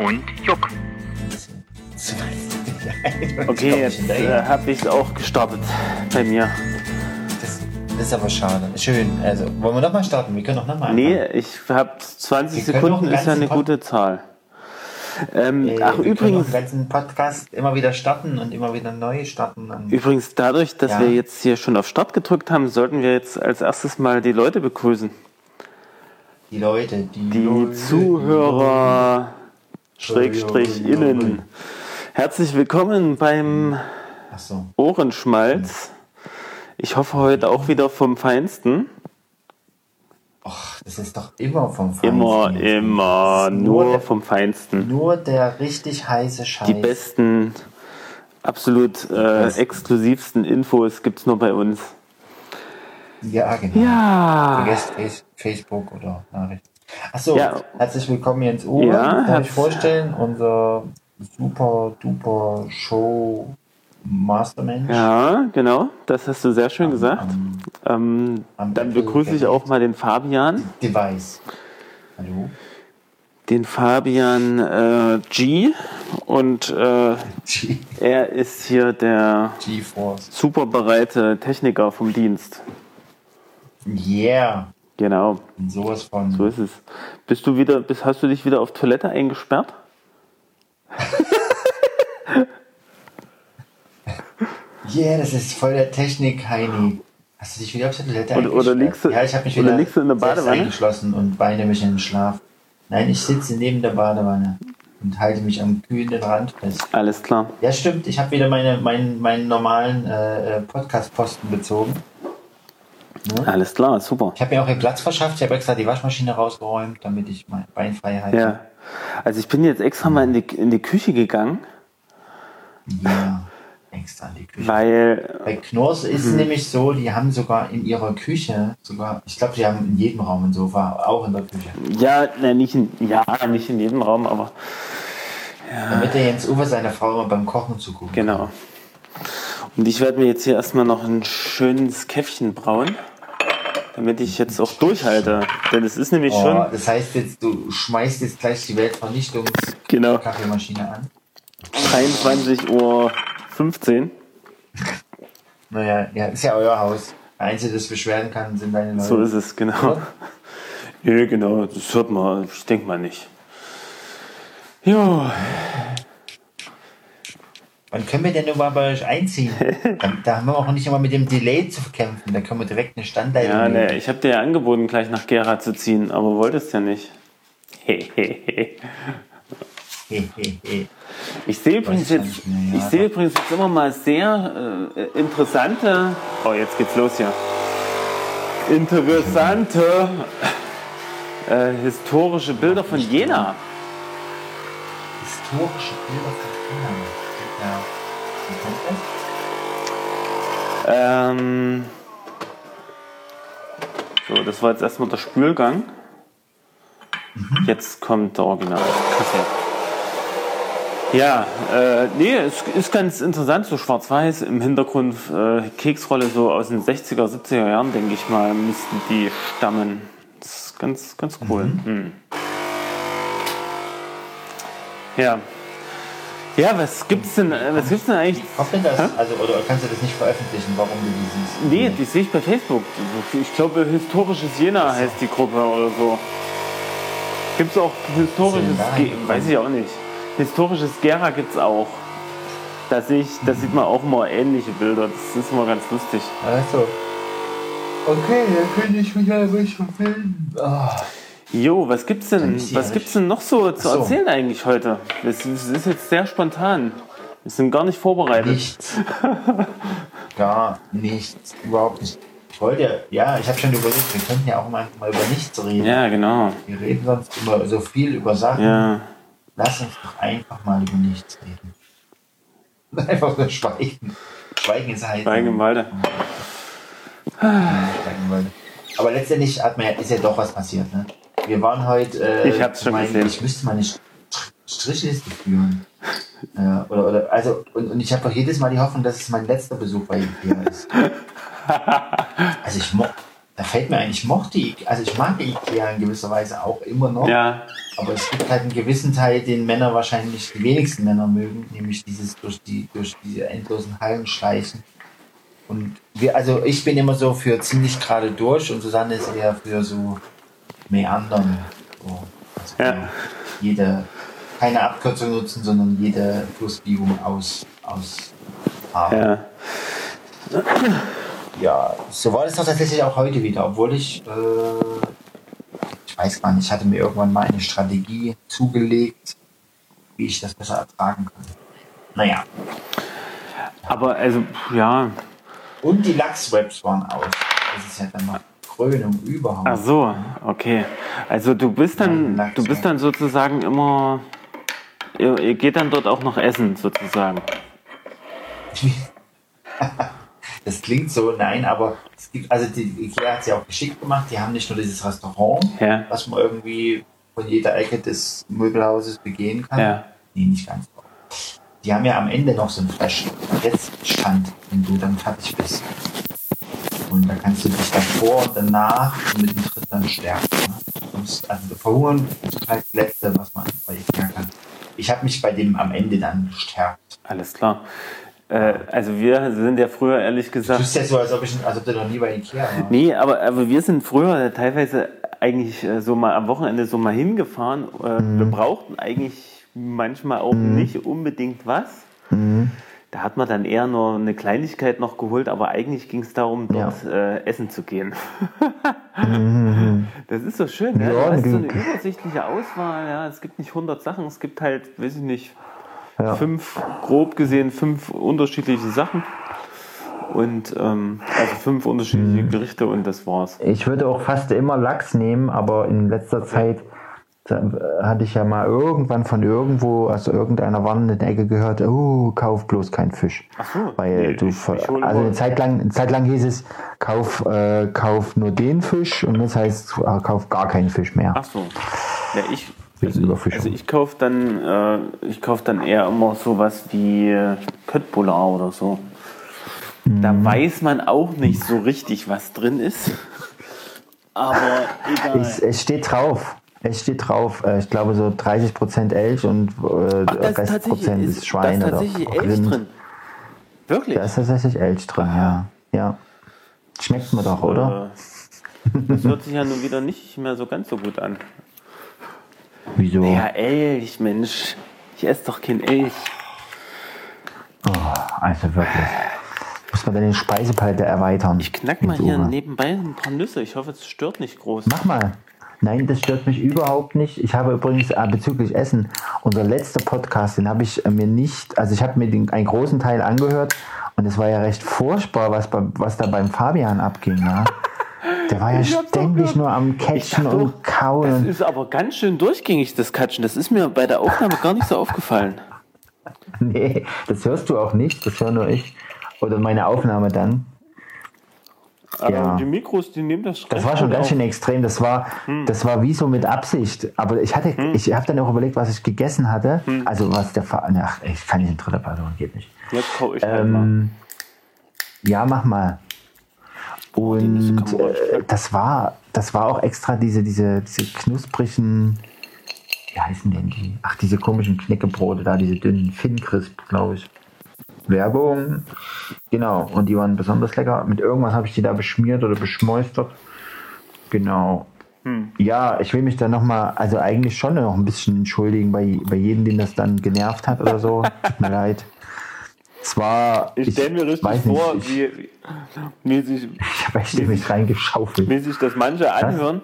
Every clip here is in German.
und Juck. Okay, jetzt äh, habe ich es auch gestartet bei mir. Das, das ist aber schade. Schön. Also, wollen wir nochmal starten? Wir können doch nochmal. Nee, ich habe 20 Wir können Sekunden, ist ja eine ganzen gute Zahl. Ähm, Äh, ach, wir können übrigens, den ganzen Podcast immer wieder starten und immer wieder neu starten. Übrigens, dadurch, dass Ja. wir jetzt hier schon auf Start gedrückt haben, sollten wir jetzt als erstes mal die Leute begrüßen. die Leute, die, Die Leute, Zuhörer, die Schrägstrich innen. Herzlich willkommen beim so. Ohrenschmalz. Ich hoffe heute auch wieder vom Feinsten. Och, das ist doch immer vom Feinsten. Immer, immer, ist nur der, vom Feinsten. Nur der richtig heiße Scheiß. Die besten, absolut äh, besten. exklusivsten Infos gibt's nur bei uns. Ja, genau. Ja, Vergesst Face, Facebook oder Nachrichten. Achso, Ja. herzlich willkommen Jens Uwe. Ja, Darf ich vorstellen, unser super duper Show Mastermensch. ja, genau, das hast du sehr schön gesagt. Am Ähm, am dann Apple begrüße ich auch mal den Fabian, Device. Hallo? den Fabian äh, G. Und äh, G er ist hier der super bereite Techniker vom Dienst. Yeah. Genau, Und sowas von. so ist es. Bist du wieder, bist, hast du dich wieder auf Toilette eingesperrt? Yeah, das ist voll der Technik-Heini. Hast du dich wieder auf der Toilette Oder- oder liegst du- Ja, ich habe mich wieder liegst du in der Badewanne? eingeschlossen und weine mich in den Schlaf. Nein, ich sitze neben der Badewanne und halte mich am kühlenden Rand fest. Alles klar. Ja, stimmt. Ich habe wieder meine, meinen, meinen normalen äh, äh, Podcast-Posten bezogen. Alles klar, super. Ich habe mir auch hier Platz verschafft. Ich habe extra die Waschmaschine rausgeräumt, damit ich mein Bein frei halte. Ja. Also ich bin jetzt extra mal in die, in die Küche gegangen, Ja, extra in die Küche. weil Bei Knorrs ist Mhm. es nämlich so, die haben sogar in ihrer Küche, sogar, ich glaube, die haben in jedem Raum ein Sofa, auch in der Küche. ja, ne, nicht in, ja, nicht in jedem Raum, aber Damit der Jens Uwe seiner Frau beim Kochen zuguckt. genau. Und ich werde mir jetzt hier erstmal noch ein schönes Käffchen brauen, damit ich jetzt auch durchhalte. Denn es ist nämlich Oh, schon, das heißt jetzt, du schmeißt jetzt gleich die genau, Weltvernichtungs-Kaffeemaschine an. 23.15 Uhr. Naja, ja, ist ja euer Haus. Einzige, das beschweren kann, sind deine Leute. So ist es, genau. Ja, genau, das hört man, ich denke mal nicht. Ja, Wann können wir denn nur mal bei euch einziehen? da, haben wir auch nicht immer mit dem Delay zu kämpfen. Da können wir direkt eine Standleitung ja nehmen. ne, ich habe dir ja angeboten, gleich nach Gera zu ziehen, aber wolltest ja nicht. Hehehe. He, he, he. Ich sehe übrigens jetzt, ich sehe übrigens jetzt immer mal sehr äh, interessante. Oh, jetzt geht's los hier. Interessante äh, historische Bilder von Jena. Historische Bilder von Kindern. Ja. Ähm, so, das war jetzt erstmal der Spülgang. Jetzt kommt der Original. Kaffee. Ja, äh, nee, es ist ganz interessant, so schwarz-weiß im Hintergrund, äh, Keksrolle so aus den 60er, 70er Jahren, denke ich mal, müssten die stammen. Das ist ganz, ganz cool. Mhm. Ja. Ja, was gibt's denn, äh, was gibt's denn eigentlich? Kommt denn das? Also, oder kannst du das nicht veröffentlichen, warum du die siehst? Nee, die sehe ich bei Facebook. Ich glaube, historisches Jena heißt die Gruppe oder so. Gibt es auch historisches, Ge weiß ich auch nicht. Historisches Gera gibt es auch. Da, sehe ich, da sieht man auch immer ähnliche Bilder. Das ist immer ganz lustig. Also. Okay, dann könnte ich mich ja ruhig verfilmen. Ah. Jo, was gibt's denn, was ja gibt's denn noch so zu so. erzählen eigentlich heute? Das ist, jetzt sehr spontan. Wir sind gar nicht vorbereitet. Nichts. Gar nichts. Überhaupt nicht. Ich wollte, ja, ich habe schon überlegt, wir könnten ja auch mal, mal über nichts reden. Ja, genau. Wir reden sonst immer so viel über Sachen. Ja. Lass uns doch einfach mal über nichts reden. Einfach nur schweigen. Schweigen ist halt. Schweigen im Walde. Schweigen im Walde. Aber letztendlich hat man ja, ist ja doch was passiert, ne? Wir waren heute. Äh, Ich hab's schon mein, gesehen. Ich müsste mal eine St- Strichliste führen. Ja, oder, oder, also, und, und ich habe doch jedes Mal die Hoffnung, dass es mein letzter Besuch bei Ikea ist. also ich mo da fällt mir ein, ich mochte, Ikea, also ich mag Ikea in gewisser Weise auch immer noch. Ja, Aber es gibt halt einen gewissen Teil, den Männer wahrscheinlich die wenigsten Männer mögen, nämlich dieses durch die durch diese endlosen Hallen schleichen. Und wir, also ich bin immer so für ziemlich gerade durch und Susanne ist eher für so Meandern. So, also Ja. jede keine Abkürzung nutzen, sondern jede Flussbiegung aus aus ja. ja, so war das doch tatsächlich auch heute wieder, obwohl ich, äh, ich weiß gar nicht, ich hatte mir irgendwann mal eine Strategie zugelegt, wie ich das besser ertragen kann. Naja, Aber also, ja. und die Lachswebs waren aus. Das ist ja dann noch Krönung überhaupt. Ach so, okay. Also du bist dann, Ja, du bist dann sozusagen immer, ihr, ihr geht dann dort auch noch essen sozusagen. Das klingt so, nein, aber es gibt, also die Ikea hat es ja auch geschickt gemacht. Die haben nicht nur dieses Restaurant, Ja. was man irgendwie von jeder Ecke des Möbelhauses begehen kann. Ja. Nee, nicht ganz. Die haben ja am Ende noch so einen Flash. Jetzt stand, wenn du dann fertig bist. Und da kannst du dich davor und danach und mittendrin dann stärken. Ne? Du Also verhungern ist halt das Letzte, was man bei Ikea kann. Ich habe mich bei dem am Ende dann gestärkt. Alles klar. Äh, also wir sind ja früher ehrlich Du gesagt. bist ja so, als ob, ich, als ob du noch nie bei Ikea warst. Nee, aber, aber wir sind früher teilweise eigentlich äh, so mal am Wochenende so mal hingefahren. Äh, Wir brauchten eigentlich manchmal auch nicht unbedingt was. Da hat man dann eher nur eine Kleinigkeit noch geholt, aber eigentlich ging es darum, dort äh, essen zu gehen. Das ist so schön. Ja? Ja, Du hast so eine übersichtliche Auswahl. Ja? Es gibt nicht 100 Sachen, es gibt halt, weiß ich nicht, Ja. fünf, grob gesehen, fünf unterschiedliche Sachen. Und ähm, also fünf unterschiedliche Mhm. Gerichte und das war's. Ich würde auch fast immer Lachs nehmen, aber in letzter Zeit da, äh, hatte ich ja mal irgendwann von irgendwo, also irgendeiner warnenden Ecke gehört, oh, kauf bloß keinen Fisch. Ach so, Weil nee, du, ich- ich also eine Zeit, lang, eine Zeit lang hieß es, kauf, äh, kauf nur den Fisch und jetzt heißt äh, kauf gar keinen Fisch mehr. Ach so. Ja, ich, also, also ich kaufe dann, äh, ich kauf dann eher immer sowas wie äh, Köttbullar oder so. Da Mhm. weiß man auch nicht so richtig, was drin ist. Aber egal. Es, es steht drauf. Es steht drauf, äh, ich glaube so 30% Elch und äh, Ach, da ist Restprozent ist da Schwein ist oder tatsächlich Elch Rind. drin. Wirklich? Da ist tatsächlich Elch drin, ja. ja. Schmeckt mir doch, oder? Äh, Das hört sich ja nun wieder nicht mehr so ganz so gut an. Wieso? Ja, Elch, Mensch. Ich esse doch kein Elch. Also wirklich. Muss man den Speisepalette erweitern? Ich knack mal hier Uwe. nebenbei ein paar Nüsse. Ich hoffe, es stört nicht groß. Mach mal. Nein, das stört mich überhaupt nicht. Ich habe übrigens äh, bezüglich Essen, unser letzter Podcast, den habe ich äh, mir nicht, also ich habe mir den, einen großen Teil angehört und es war ja recht furchtbar, was, bei, was da beim Fabian abging. Ja? Der war ja ständig nur am Catchen dachte und Kauen. Das ist aber ganz schön durchgängig, das Katschen. Das ist mir bei der Aufnahme gar nicht so aufgefallen. Nee, das hörst du auch nicht, das höre nur ich. Oder meine Aufnahme dann. Aber Ja. die Mikros, die nehmen das Das war schon ganz schön extrem. Das war, Hm. das war wie so mit Absicht. Aber ich hatte, ich habe dann auch überlegt, was ich gegessen hatte. Hm. Also was der Fa Ach, ich kann nicht in dritter Person, geht nicht. Jetzt kau ich halt mal. Ähm, ja, mach mal. Nüsse Und äh, das war, das war auch extra diese, diese, diese knusprigen, wie heißen denn die? Ach, diese komischen Knäckebrote da, diese dünnen Finn-Crisp, glaube ich. Werbung. Genau, und die waren besonders lecker. Mit irgendwas habe ich die da beschmiert oder beschmeustert. Genau. Hm. Ja, ich will mich da nochmal, also eigentlich schon noch ein bisschen entschuldigen bei, bei jedem, den das dann genervt hat oder so. Tut mir leid. Zwar, Ich stelle mir richtig nicht, vor, ich, wie, wie, sich, ich habe echt mich reingeschaufelt. wie sich das manche anhören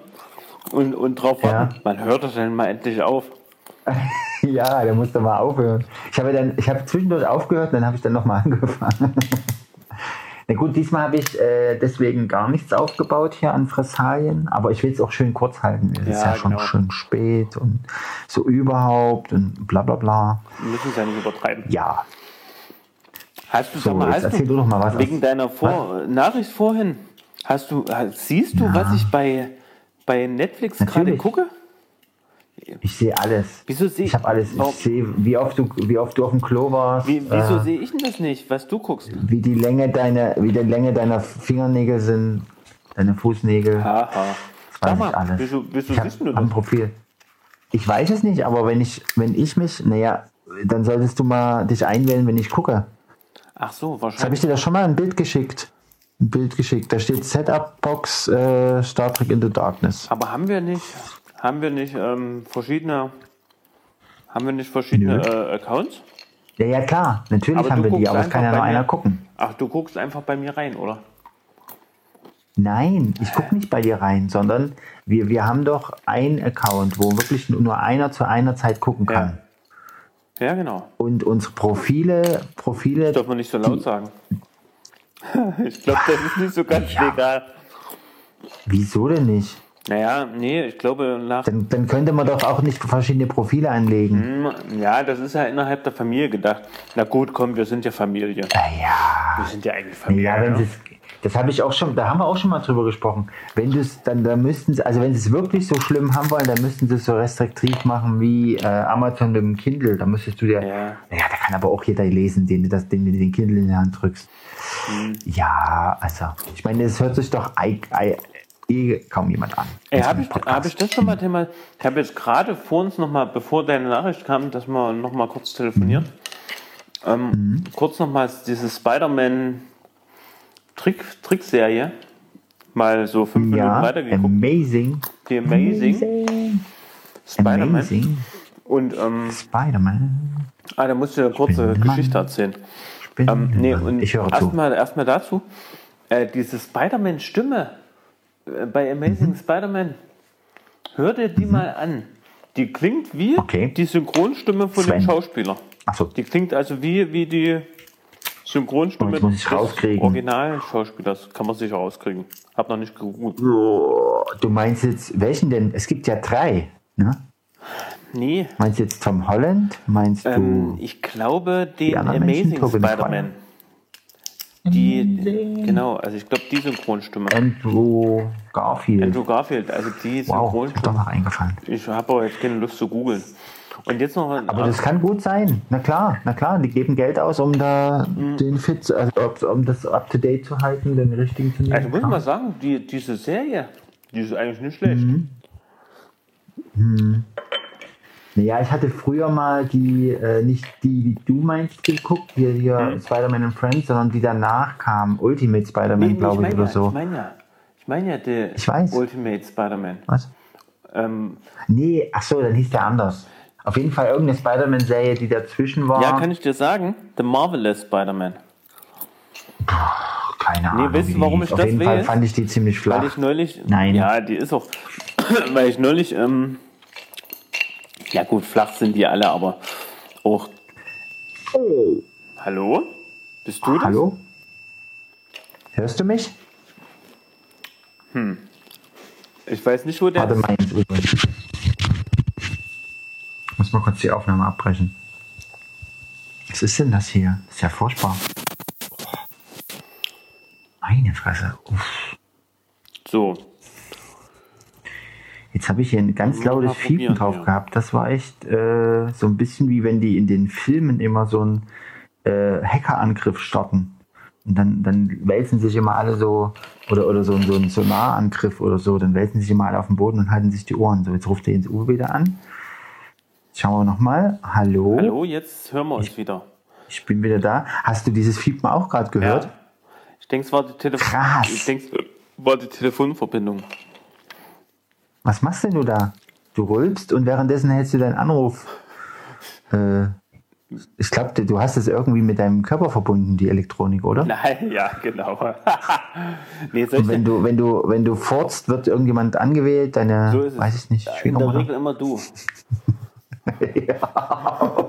und, und drauf warten. Ja. Man hört das dann mal endlich auf. Ja, der musste mal aufhören. Ich habe dann, ich habe zwischendurch aufgehört, dann habe ich dann nochmal angefangen. Na gut, diesmal habe ich äh, deswegen gar nichts aufgebaut hier an Fressalien, aber ich will es auch schön kurz halten. Es ist Ja, ja schon genau. schön spät und so überhaupt und bla bla bla. Wir müssen es ja nicht übertreiben. Ja, Hast du, So, mal, hast erzähl du doch mal was. wegen deiner Vor Nachricht vorhin, hast du, siehst du, was ich bei, bei Netflix gerade gucke? Ich sehe alles. Wieso sehe Ich habe alles. Ich sehe, wie oft du, wie oft du auf dem Klo warst. Wie, wieso äh, sehe ich denn das nicht, was du guckst? wie die Länge deiner, wie die Länge deiner Fingernägel sind. deine Fußnägel. Haha. Das weiß Sag mal, ich alles. wieso, wieso ich siehst du hab am das? Profil. Ich weiß es nicht, aber wenn ich, wenn ich mich, naja, dann solltest du mal dich einwählen, wenn ich gucke. Ach so, Jetzt habe ich wahrscheinlich. dir da schon mal ein Bild geschickt. Ein Bild geschickt. Da steht Setup Box äh, Star Trek Into Darkness. Aber haben wir nicht, haben wir nicht ähm, verschiedene, haben wir nicht verschiedene äh, Accounts? Ja, ja, klar. Natürlich Aber haben wir die, aber es kann ja nur einer gucken. Ach, du guckst einfach bei mir rein, oder? Nein, ich gucke nicht bei dir rein, sondern wir, wir haben doch einen Account, wo wirklich nur einer zu einer Zeit gucken kann. Ja, genau. Und unsere Profile, Profile, Darf man nicht so laut sagen. ich glaube, das ist nicht so ganz Ja. legal. wieso denn nicht? Naja, nee, ich glaube nach. Dann, dann könnte man doch auch nicht verschiedene Profile anlegen. Hm, Ja, das ist ja innerhalb der Familie gedacht. Na gut, komm, wir sind ja Familie. Ah, ja. Wir sind ja eigentlich Familie. Ja, wenn ne? das habe ich auch schon, da haben wir auch schon mal drüber gesprochen. Wenn du es, dann, da müssten sie, also wenn sie es wirklich so schlimm haben wollen, dann müssten sie es so restriktiv machen wie äh, Amazon mit dem Kindle. Da müsstest du dir, Ja. ja, da kann aber auch jeder lesen, den du das, den du den Kindle in die Hand drückst. Hm. Ja, also, ich meine, es hört sich doch eh kaum jemand an. Ey, habe ich, hab ich das schon mal Thema? Ich habe jetzt gerade vor uns noch mal, bevor deine Nachricht kam, dass wir noch mal kurz telefoniert. Mhm. Ähm, Kurz noch mal diese Spider-Man Trick, Trickserie mal so fünf Minuten ja, weitergeguckt. amazing. Die Amazing Amazing. Spider-Man. Und ähm, Spider-Man. ah, da musst du eine kurze. Geschichte erzählen. Bin- Ähm, nee, und ich höre zu. erstmal erst dazu, äh, diese Spider-Man-Stimme bei Amazing Mhm. Spider-Man, hör dir die mal an. Die klingt wie Okay. die Synchronstimme von dem Sven. Schauspieler. Achso, Die klingt also wie, wie die Synchronstimme des. Originalschauspielers. Kann man sicher rauskriegen. Hab noch nicht gegoogelt. du meinst jetzt, welchen denn? Es gibt ja drei. Ne? Nee, Meinst du jetzt Tom Holland? Meinst ähm, du. ich glaube den Amazing Spider-Man. Die, genau, also ich glaube die Synchronstimme. Andrew Garfield. Andrew Garfield, also die wow, ist doch Synchronstimme. noch eingefallen. Ich habe aber jetzt keine Lust zu googeln. Und jetzt noch ein, Aber das kann gut sein. Na klar, na klar, die geben Geld aus, um da Mhm. den Fit, also um das up to date zu halten, den richtigen zu nehmen. also muss ich mal sagen, die, diese Serie, die ist eigentlich nicht schlecht. Mhm. Naja, ich hatte früher mal die, äh, nicht die, die du meinst, geguckt, hier, hier Spider-Man and Friends, sondern die danach kam, Ultimate Spider-Man. Nee, nee, ich glaube ich, meine oder ja, so. ich meine ja, ich meine ja die Ich weiß. Ultimate Spider-Man. Was? Ähm, Nee, ach so, dann hieß der anders. Auf jeden Fall irgendeine Spider-Man-Serie, die dazwischen war. ja, kann ich dir sagen, The Marvelous Spider-Man. Keine Ahnung. weißt du, warum ich Auf das jeden Fall fand ich die ziemlich flach. Weil ich neulich. Nein. Ja, die ist auch. weil ich neulich. Ähm, ja, gut, flach sind die alle, aber auch. Hallo? Bist du das? Hallo? Hörst du mich? Ich weiß nicht, wo der. Warte ist. mal. Ich muss mal kurz die Aufnahme abbrechen. Was ist denn das hier? Ist ja furchtbar. Meine Fresse. Uff. So. Jetzt habe ich hier ein ganz lautes Fiepen drauf ja. gehabt. Das war echt äh, so ein bisschen wie wenn die in den Filmen immer so einen äh, Hackerangriff starten. Und dann, dann wälzen sich immer alle so, oder, oder so, ein- so ein Sonarangriff oder so, dann wälzen sich immer alle auf den Boden und halten sich die Ohren. So, jetzt ruft er ins U wieder an. Schauen wir nochmal. Hallo, Hallo, jetzt hören wir uns wieder. ich bin wieder da. Hast du dieses Fiepen auch gerade gehört? Ja. Ich denke, es war die Telefon. Krass. Ich denke, es war die Telefonverbindung. Was machst denn du da? Du rülpst und währenddessen hältst du deinen Anruf. Äh, ich glaube, du hast es irgendwie mit deinem Körper verbunden, die Elektronik, oder? Nein, ja, genau. nee, Und wenn du, wenn du, wenn du furzt, wird irgendjemand angewählt, deine, so ist es. weiß ich nicht, In der Schwiegermutter. Regel immer du.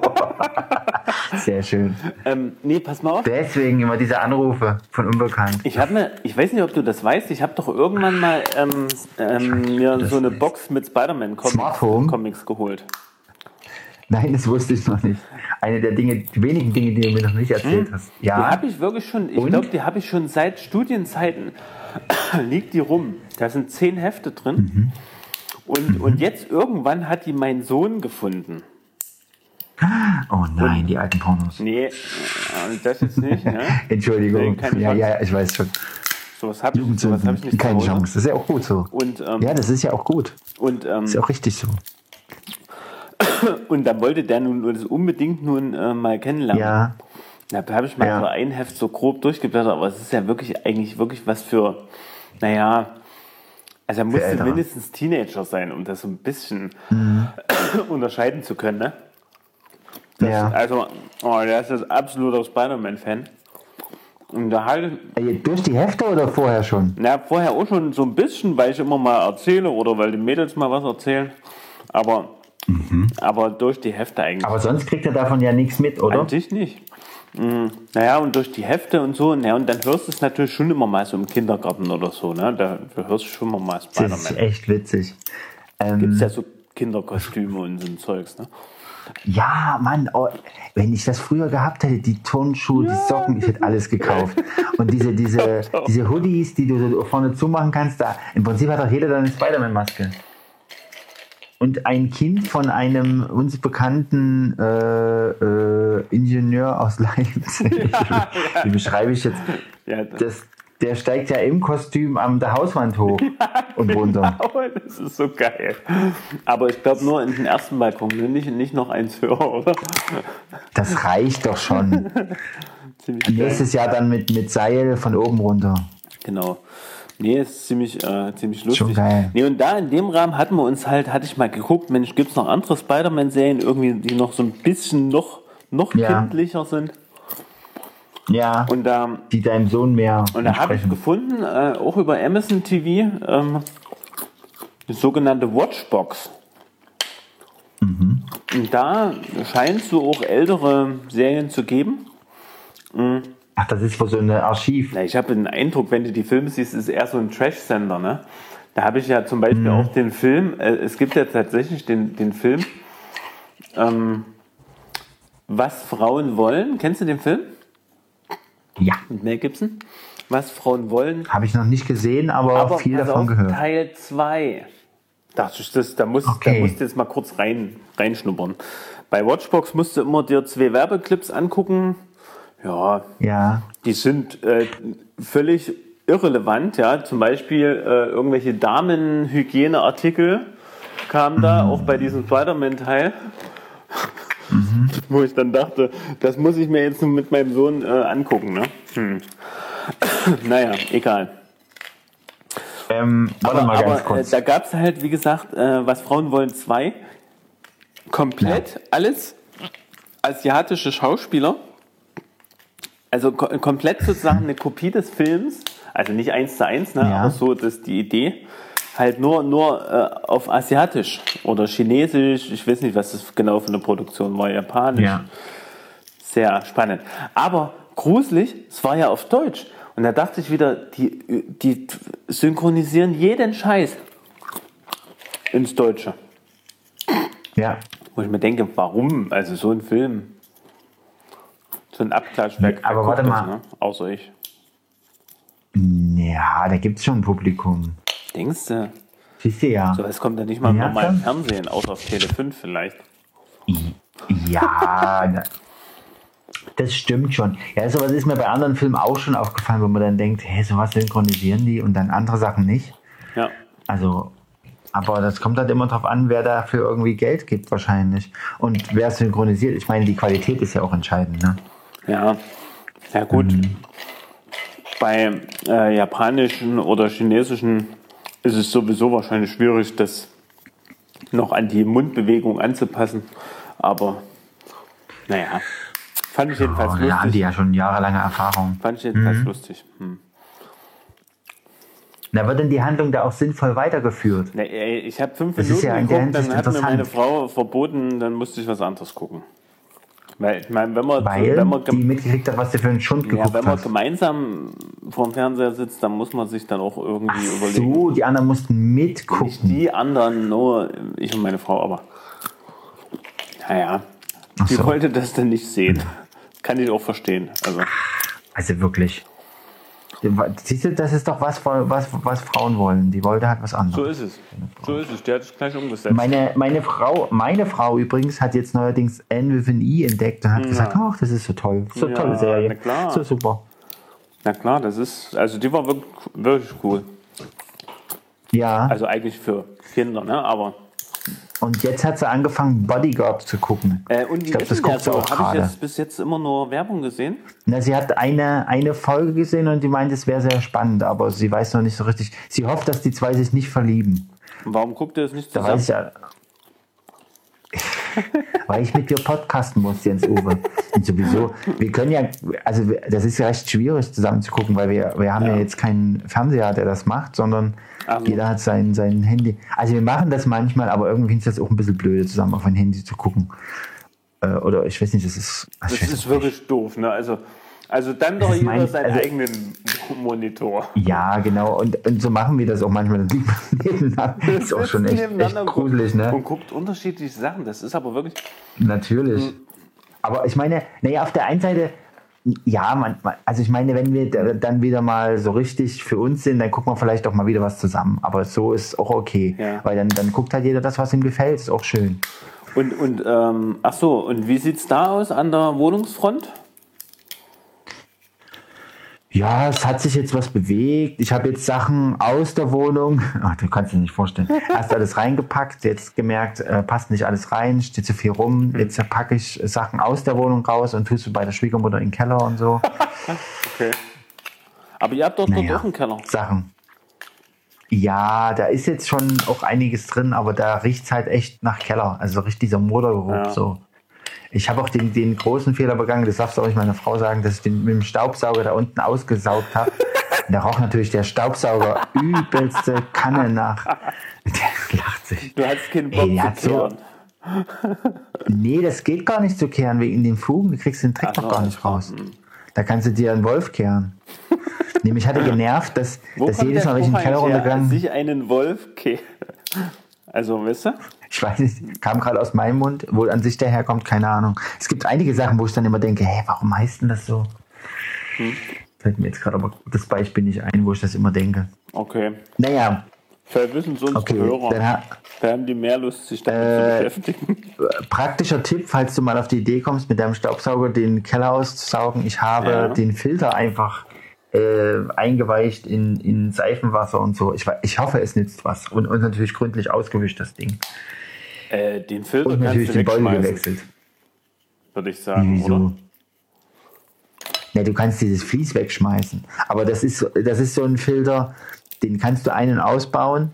Sehr schön. Ähm, nee, pass mal auf. Deswegen immer diese Anrufe von Unbekannt. Ich habe mir, ich weiß nicht, ob du das weißt, ich habe doch irgendwann mal ähm, ähm, mir das so eine. Box mit Spider-Man-Comics? Comics geholt. Nein, das wusste ich noch nicht. Eine der Dinge, die wenigen Dinge, die du mir noch nicht erzählt hast. Die Ja, habe ich wirklich schon, ich glaube, die habe ich schon seit Studienzeiten, liegt die rum. Da sind zehn Hefte drin. Mhm. Und, und jetzt irgendwann hat die mein Sohn gefunden. oh nein, die alten Pornos. Nee, äh, das jetzt nicht. Ne? Entschuldigung. Nee, Ja, ja, ich weiß schon. Sowas habe ich, sowas hab ich nicht Keine. Chance. Das ist ja auch gut so. Und, ähm, Ja, das ist ja auch gut. und, ähm, Das ist ja auch richtig so. und dann wollte der nun das unbedingt nun äh, mal kennenlernen. Ja, Da habe ich mal Ja. so ein Heft so grob durchgeblättert, aber es ist ja wirklich eigentlich wirklich was für, naja, also er musste mindestens Teenager sein, um das so ein bisschen Mhm. unterscheiden zu können. Ne? Das, ja. Also, oh, der ist jetzt absoluter Spider-Man-Fan. Und da halt, Durch die Hefte oder vorher schon? na, vorher auch schon so ein bisschen, weil ich immer mal erzähle oder weil die Mädels mal was erzählen. Aber, aber durch die Hefte eigentlich. Mhm. Aber sonst kriegt er davon ja nichts mit, oder? An sich nicht. Mm, Naja, und durch die Hefte und so, naja, und dann hörst du es natürlich schon immer mal so im Kindergarten oder so, ne? Da, hörst du schon immer mal Das ist Spider-Man. echt witzig. Ähm, Gibt ja so Kinderkostüme und so ein Zeugs, ne? Ja, Mann, oh, wenn ich das früher gehabt hätte, die Turnschuhe, die Socken, ich hätte alles gekauft. Und diese, diese, diese Hoodies, die du so vorne zumachen kannst, da, im Prinzip hat doch jeder dann eine Spider-Man-Maske. Und ein Kind von einem uns bekannten äh, äh, Ingenieur aus Leipzig, wie beschreibe ich jetzt, Ja, das, der steigt ja im Kostüm an der Hauswand hoch und runter. aber das ist so geil. Aber ich glaube nur in den ersten Balkon, nicht, nicht noch eins höher, oder? Das reicht doch schon. Nächstes Jahr dann mit, mit Seil von oben runter. Genau. Nee, ist ziemlich, äh, ziemlich lustig. Schon geil. Nee, und da in dem Rahmen hatten wir uns halt, hatte ich mal geguckt, Mensch, gibt's noch andere Spider-Man-Serien irgendwie, die noch so ein bisschen noch, noch Ja. kindlicher sind? Ja, Und da, die deinem Sohn mehr und da habe ich gefunden, äh, auch über Amazon TV, ähm, die sogenannte Watchbox. Mhm. Und da scheint es so auch ältere Serien zu geben. Ach, das ist wohl so ein Archiv. Na, ich habe den Eindruck, wenn du die Filme siehst, ist eher so ein Trash-Sender, ne? Da habe ich ja zum Beispiel Mhm. auch den Film, äh, es gibt ja tatsächlich den, den Film, ähm, Was Frauen wollen. Kennst du den Film? Ja, Mit Mel Gibson? Was Frauen wollen. habe ich noch nicht gesehen, aber, Aber viel davon auf, gehört. Teil 2. Dachte ich, das, da, musst, Okay. da musst du jetzt mal kurz rein, reinschnuppern. Bei Watchbox musst du immer dir zwei Werbeclips angucken. Ja, Ja, die sind äh, völlig irrelevant. Ja, zum Beispiel äh, irgendwelche Damenhygieneartikel kamen da, auch bei diesem Spider-Man-Teil. Wo ich dann dachte, das muss ich mir jetzt mit meinem Sohn äh, angucken. Ne? Hm. naja, egal. ähm, warte Aber, mal ganz aber äh, kurz. da gab es halt, wie gesagt, äh, was Frauen wollen zwei. Komplett alles asiatische Schauspieler. Also ko komplett sozusagen eine Kopie des Films. Also nicht eins zu eins, ne? Ja. aber so das ist die Idee. Halt nur, nur äh, auf Asiatisch oder Chinesisch. Ich weiß nicht, was das genau für eine Produktion war. Japanisch. ja. Sehr spannend. Aber gruselig, es war ja auf Deutsch. Und da dachte ich wieder, die, die synchronisieren jeden Scheiß ins Deutsche. ja. Wo ich mir denke, warum? Also so ein Film, so ein Abklatsch weg. Aber warte mal. Ne? Außer ich. Ja, da gibt es schon ein Publikum. Denkst du? Siehst du ja. So, es kommt ja nicht mal im Ja, normalen klar. Fernsehen, außer auf Tele 5 vielleicht. Ja, das stimmt schon. Ja, sowas ist mir bei anderen Filmen auch schon aufgefallen, wo man dann denkt, hey, sowas synchronisieren die und dann andere Sachen nicht. Ja. Also, aber das kommt halt immer drauf an, wer dafür irgendwie Geld gibt wahrscheinlich. Und wer synchronisiert. Ich meine, die Qualität ist ja auch entscheidend, ne? Ja, ja gut. Mhm. Bei äh, japanischen oder chinesischen ist es sowieso wahrscheinlich schwierig, das noch an die Mundbewegung anzupassen. Aber naja, fand ich jedenfalls Oh, da haben die lustig. ja schon jahrelange Erfahrung. Fand ich jedenfalls lustig. Hm. Da wird denn die Handlung da auch sinnvoll weitergeführt. Ey, ich habe fünf Das Minuten ja geguckt, dann hat mir meine. Frau verboten, dann musste ich was anderes gucken. Weil, ich meine, wenn man, Weil wenn man, die mitgekriegt hat, was du für einen Schund ja, geguckt wenn man hast. gemeinsam vorm Fernseher sitzt, dann muss man sich dann auch irgendwie überlegen. So, die anderen mussten Nicht mitgucken. die anderen, nur ich und meine Frau, aber naja, Ach die so. wollte das dann nicht sehen. Kann ich auch verstehen. Also, Also wirklich. Siehst du, das ist doch was, was, was Frauen wollen. Die wollte halt was so anderes. ist es. So ist es. Der hat es gleich umgesetzt. Meine, meine, Frau, meine Frau übrigens hat jetzt neuerdings N with an E entdeckt und hat gesagt, ach, das ist so toll. So Ja, tolle Serie. na klar. So super. Na klar, das ist, also die war wirklich, wirklich cool. Ja. Also eigentlich für Kinder, ne? Aber. Und jetzt hat sie angefangen, Bodyguard zu gucken. Äh, und ich glaube, das guckt sie auch Habe ich gerade. bis jetzt immer nur Werbung gesehen? Na, sie hat eine, eine Folge gesehen und die meint, es wäre sehr spannend, aber sie weiß noch nicht so richtig. Sie hofft, dass die zwei sich nicht verlieben. Warum guckt ihr das nicht Da zusammen? weiß ich ja. Weil ich mit dir podcasten muss, Jens Uwe. Und sowieso, wir können ja, also das ist ja recht schwierig zusammen zu gucken, weil wir, wir haben ja. Ja. jetzt keinen Fernseher, der das macht, sondern Ach so. jeder hat sein, sein Handy. Also wir machen das manchmal, aber irgendwie finde ich das auch ein bisschen blöde, zusammen auf ein Handy zu gucken. Äh, Oder ich weiß nicht, das ist. Das ist wirklich doof, ne? Also, also dann doch Das ist jeder seinen also- eigenen Monitor. Ja, genau. Und, und so machen wir das auch manchmal. Dann liegt man nebeneinander. ist auch schon echt, echt gruselig, ne? Und guckt unterschiedliche Sachen. Das ist aber wirklich. Natürlich. Hm. Aber ich meine, naja, auf der einen Seite, ja, man, also ich meine, wenn wir da- dann wieder mal so richtig für uns sind, dann gucken wir vielleicht auch mal wieder was zusammen. Aber so ist auch okay. Ja. Weil dann, dann guckt halt jeder das, was ihm gefällt. Ist auch schön. Und, und ähm, ach so, und wie sieht's da aus an der Wohnungsfront? Ja, es hat sich jetzt was bewegt. Ich habe jetzt Sachen aus der Wohnung. Ach, du kannst dir nicht vorstellen. Hast alles reingepackt, jetzt gemerkt, äh, passt nicht alles rein, steht zu viel rum. Jetzt packe ich Sachen aus der Wohnung raus und tust du bei der Schwiegermutter in den Keller und so. Okay. Aber ihr habt doch dort Naja. auch einen Keller. Sachen. Ja, da ist jetzt schon auch einiges drin, aber da riecht's halt echt nach Keller. Also richtig dieser Modergeruch. Ja. So. Ich habe auch den, den großen Fehler begangen, das darfst du auch nicht meiner Frau sagen, dass ich den mit dem Staubsauger da unten ausgesaugt habe. Da roch natürlich der Staubsauger übelste Kanne nach. Der lacht sich. Du hattest keinen Ey, Bock hat zu so- kehren. Nee, das geht gar nicht zu kehren wegen den Fugen. Du kriegst den Trick doch so, gar nicht raus. Da kannst du dir einen Wolf kehren. Nämlich hatte genervt, dass, Wo dass jedes Mal, wenn ich in den Keller runtergegangen Sich einen Wolf ke Also, weißt du? Ich weiß nicht, kam gerade aus meinem Mund, wo an sich der herkommt, keine Ahnung. Es gibt einige Sachen, wo ich dann immer denke, hä, warum heißt denn das so? Hm. Fällt mir jetzt gerade aber das Beispiel nicht ein, wo ich das immer denke. Okay. Naja, Vielleicht wissen es unsere okay. Hörer. Dann Da haben die mehr Lust, sich damit Äh, zu beschäftigen. praktischer Tipp, falls du mal auf die Idee kommst, mit deinem Staubsauger den Keller auszusaugen. Ich habe Ja. den Filter einfach äh, eingeweicht in, in Seifenwasser und so. Ich, ich hoffe, es nützt was. Und, und natürlich gründlich ausgewischt, das Ding. Äh, den Filter Und kannst natürlich du den wegschmeißen, gewechselt. würde ich sagen, Wieso? oder? Ja, du kannst dieses Vlies wegschmeißen. Aber das ist, so- das ist so ein Filter, den kannst du ein- und ausbauen.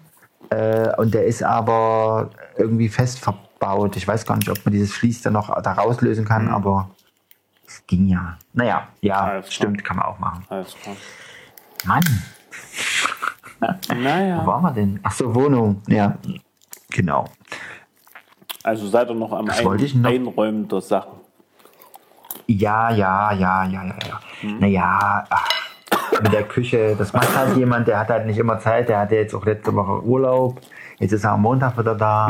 Äh, und der ist aber irgendwie fest verbaut. Ich weiß gar nicht, ob man dieses Vlies dann noch da rauslösen kann, aber es ging ja. Naja, ja, Alles klar. stimmt, kann man auch machen. Alles klar. Mann, wo Naja. waren wir denn? Ach so, Wohnung. Ja, genau. Also seid ihr noch am Ein noch? Einräumen der Sachen. Ja, ja, ja, ja, ja, ja. Naja, ach, mit der Küche, das macht halt jemand, der hat halt nicht immer Zeit, der hatte jetzt auch letzte Woche Urlaub, jetzt ist er am Montag wieder da.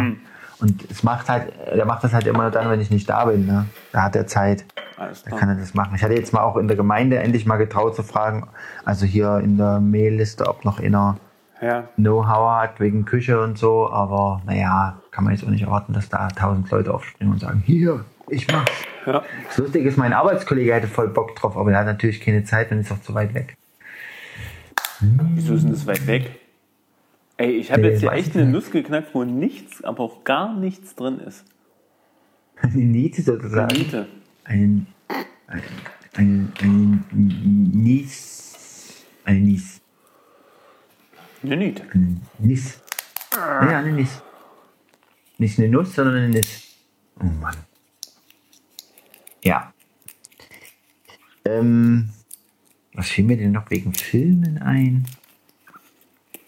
Und es macht halt, der macht das halt immer nur dann, wenn ich nicht da bin, ne? Da hat er Zeit. Alles Da kann er das machen. Ich hatte jetzt mal auch in der Gemeinde endlich mal getraut zu fragen, also hier in der Mailliste, ob noch einer Ja. Know-how hat wegen Küche und so, aber naja, kann man jetzt auch nicht erwarten, dass da tausend Leute aufspringen und sagen, hier, ich mach's. ja. Das Lustige ist, mein Arbeitskollege hätte voll Bock drauf, aber der hat natürlich keine Zeit und ist auch zu weit weg. Wieso ist denn das weit weg? Ey, ich habe Nee, jetzt hier echt eine nicht. Nuss geknackt, wo nichts, aber auch gar nichts drin ist. Eine Niete Eine sozusagen. Niete. Ein, ein, ein, ein Nies. Eine Nies. Eine Niete. Ein Nis. Ja, eine Nis. Nicht eine Nuss, sondern eine Nis. Oh Mann. Ja. Ähm, was fiel mir denn noch wegen Filmen ein?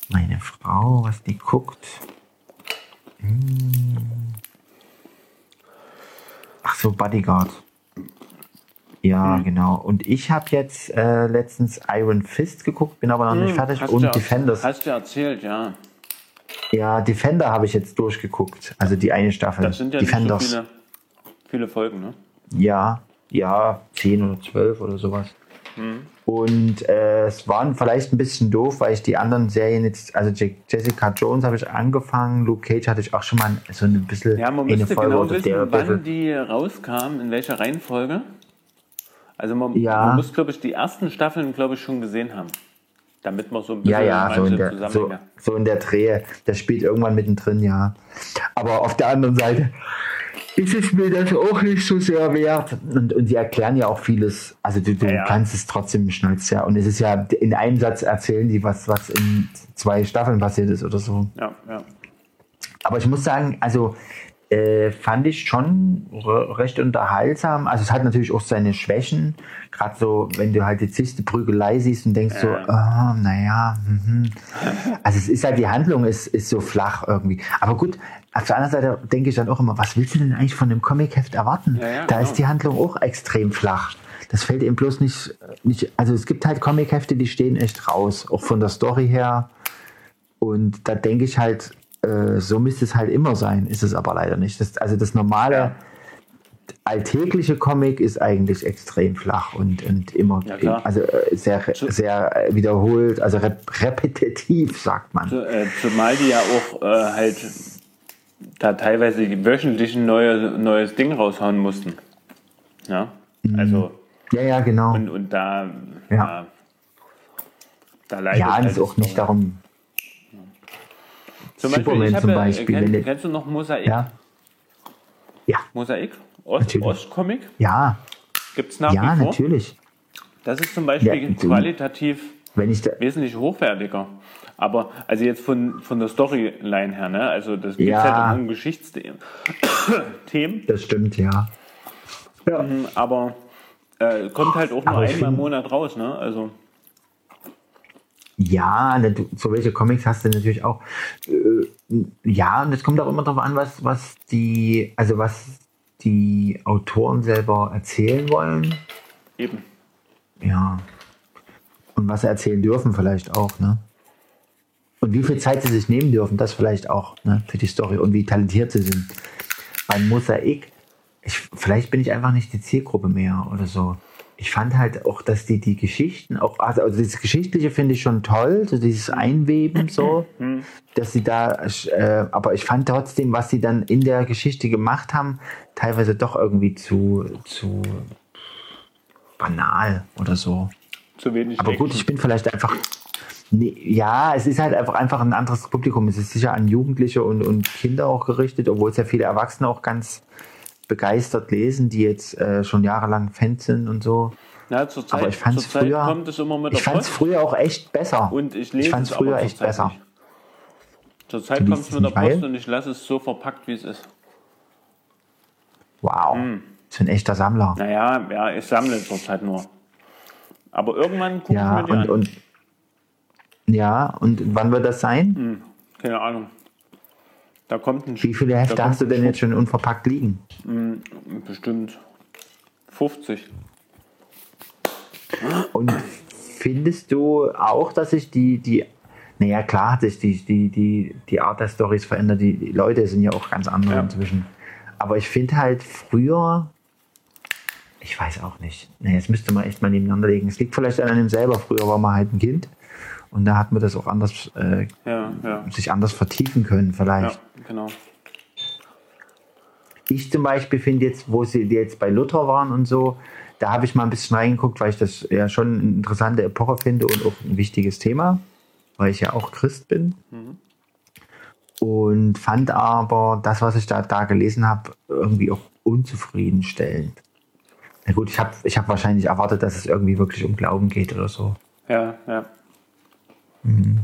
Meine Frau, was die guckt. Hm. Ach so, Bodyguard. Ja, genau. Und ich habe jetzt äh, letztens Iron Fist geguckt, bin aber noch nicht fertig. Hast Und du, Defenders. Hast du erzählt, ja. Ja, Defender habe ich jetzt durchgeguckt. Also die eine Staffel. Das sind ja nicht so Defenders. viele, viele Folgen, ne? Ja, ja, 10 oder 12 oder sowas. Und äh, es waren vielleicht ein bisschen doof, weil ich die anderen Serien jetzt, also Je- Jessica Jones habe ich angefangen, Luke Cage hatte ich auch schon mal so ein bisschen Ja, man eine müsste Folge genau wissen, wann die rauskamen, in welcher Reihenfolge. Also man, Ja. man muss, glaube ich, die ersten Staffeln, glaube ich, schon gesehen haben. Damit man so ein bisschen Ja, ja, so in, der, so, so in der Drehe. Der spielt irgendwann mittendrin, ja. Aber auf der anderen Seite ist es mir das auch nicht so sehr wert. Und, und sie erklären ja auch vieles. Also du, du Ja, kannst es trotzdem schnellst, ja. Und es ist ja in einem Satz erzählen die, was, was in zwei Staffeln passiert ist oder so. Ja, ja. Aber ich muss sagen, also äh, fand ich schon re recht unterhaltsam. Also es hat natürlich auch seine Schwächen. Gerade so, wenn du halt die zigste Prügelei siehst und denkst so, oh, naja, mhm. also es ist halt, die Handlung ist, ist so flach irgendwie. Aber gut, auf der anderen Seite denke ich dann auch immer, was willst du denn eigentlich von dem Comicheft erwarten? Ja, ja, da genau. ist die Handlung auch extrem flach. Das fällt eben bloß nicht, nicht, also es gibt halt Comichefte, die stehen echt raus, auch von der Story her. Und da denke ich halt, äh, so müsste es halt immer sein, ist es aber leider nicht. Das, also das normale, alltägliche Comic ist eigentlich extrem flach und, und immer, Ja, also äh, sehr, sehr äh, wiederholt, also rep repetitiv, sagt man. Zu, äh, zumal die ja auch äh, halt da teilweise wöchentlich ein neue, neues Ding raushauen mussten. Ja, Mhm. also Ja, ja, genau. und, und da, Ja. ja. da leidet ja, halt das ist auch die nicht darum. Zum Beispiel, Superman hab zum ja- Beispiel, Kenn, wenn kennst du noch Mosaik? Ja. Ja, Mosaik? Ost. Ostcomic? ja, Gibt es nach ja, wie vor? natürlich. Das ist zum Beispiel Ja, qualitativ wesentlich hochwertiger. Aber also jetzt von, von der Storyline her, ne? Also das geht Ja. halt um Geschichtsthemen. Themen, das stimmt, ja. Ja. aber äh, kommt halt auch nur einmal im Monat raus, ne? Also Ja, ne, so welche Comics hast du natürlich auch. Äh, ja, und es kommt auch immer darauf an, was, was die, also was die Autoren selber erzählen wollen. eben. Ja. Und was sie erzählen dürfen vielleicht auch, ne? Und wie viel Zeit sie sich nehmen dürfen, das vielleicht auch, ne, für die Story und wie talentiert sie sind. Beim Mosaik, ich, vielleicht bin ich einfach nicht die Zielgruppe mehr oder so. Ich fand halt auch, dass die die Geschichten auch, also, also dieses Geschichtliche finde ich schon toll, so dieses Einweben so, dass sie da, äh, aber ich fand trotzdem, was sie dann in der Geschichte gemacht haben, teilweise doch irgendwie zu, zu banal oder so. Zu wenig Aber gut, ich bin vielleicht einfach. Nee, ja, es ist halt einfach, einfach ein anderes Publikum. Es ist sicher an Jugendliche und, und Kinder auch gerichtet, obwohl es ja viele Erwachsene auch ganz begeistert lesen, die jetzt äh, schon jahrelang Fans sind und so. Ja, zur Zeit, aber ich fand's Zeit früher- kommt es immer mit Ich fand Post. früher auch echt besser. Und ich lese ich fand es früher echt zurzeit besser. Zurzeit kommt es mit der Post und ich lasse es so verpackt, wie es ist. Wow. Hm. So ein echter Sammler. Naja, ja, ich sammle zurzeit nur. Aber irgendwann gucke Ja, ich mir die und, an. und ja, und wann wird das sein? Keine Ahnung. Da kommt ein Wie viele Hefte hast du denn jetzt schon unverpackt liegen? Bestimmt 50. Und findest du auch, dass sich die, die, naja, klar hat sich die, die, die, die Art der Stories verändert. Die, die Leute sind ja auch ganz andere Ja. inzwischen. Aber ich finde halt früher, ich weiß auch nicht. Nee, jetzt müsste man echt mal nebeneinander legen. Es liegt vielleicht an einem selber. Früher war man halt ein Kind und da hat man das auch anders, äh, Ja, ja. sich anders vertiefen können, Ja, vielleicht. Genau. Ich zum Beispiel finde jetzt, wo sie jetzt bei Luther waren und so, da habe ich mal ein bisschen reingeguckt, weil ich das ja schon eine interessante Epoche finde und auch ein wichtiges Thema, weil ich ja auch Christ bin. Und fand aber das, was ich da, da gelesen habe, irgendwie auch unzufriedenstellend. Na gut, ich habe ich hab wahrscheinlich erwartet, dass es irgendwie wirklich um Glauben geht oder so. Ja, ja. Mhm.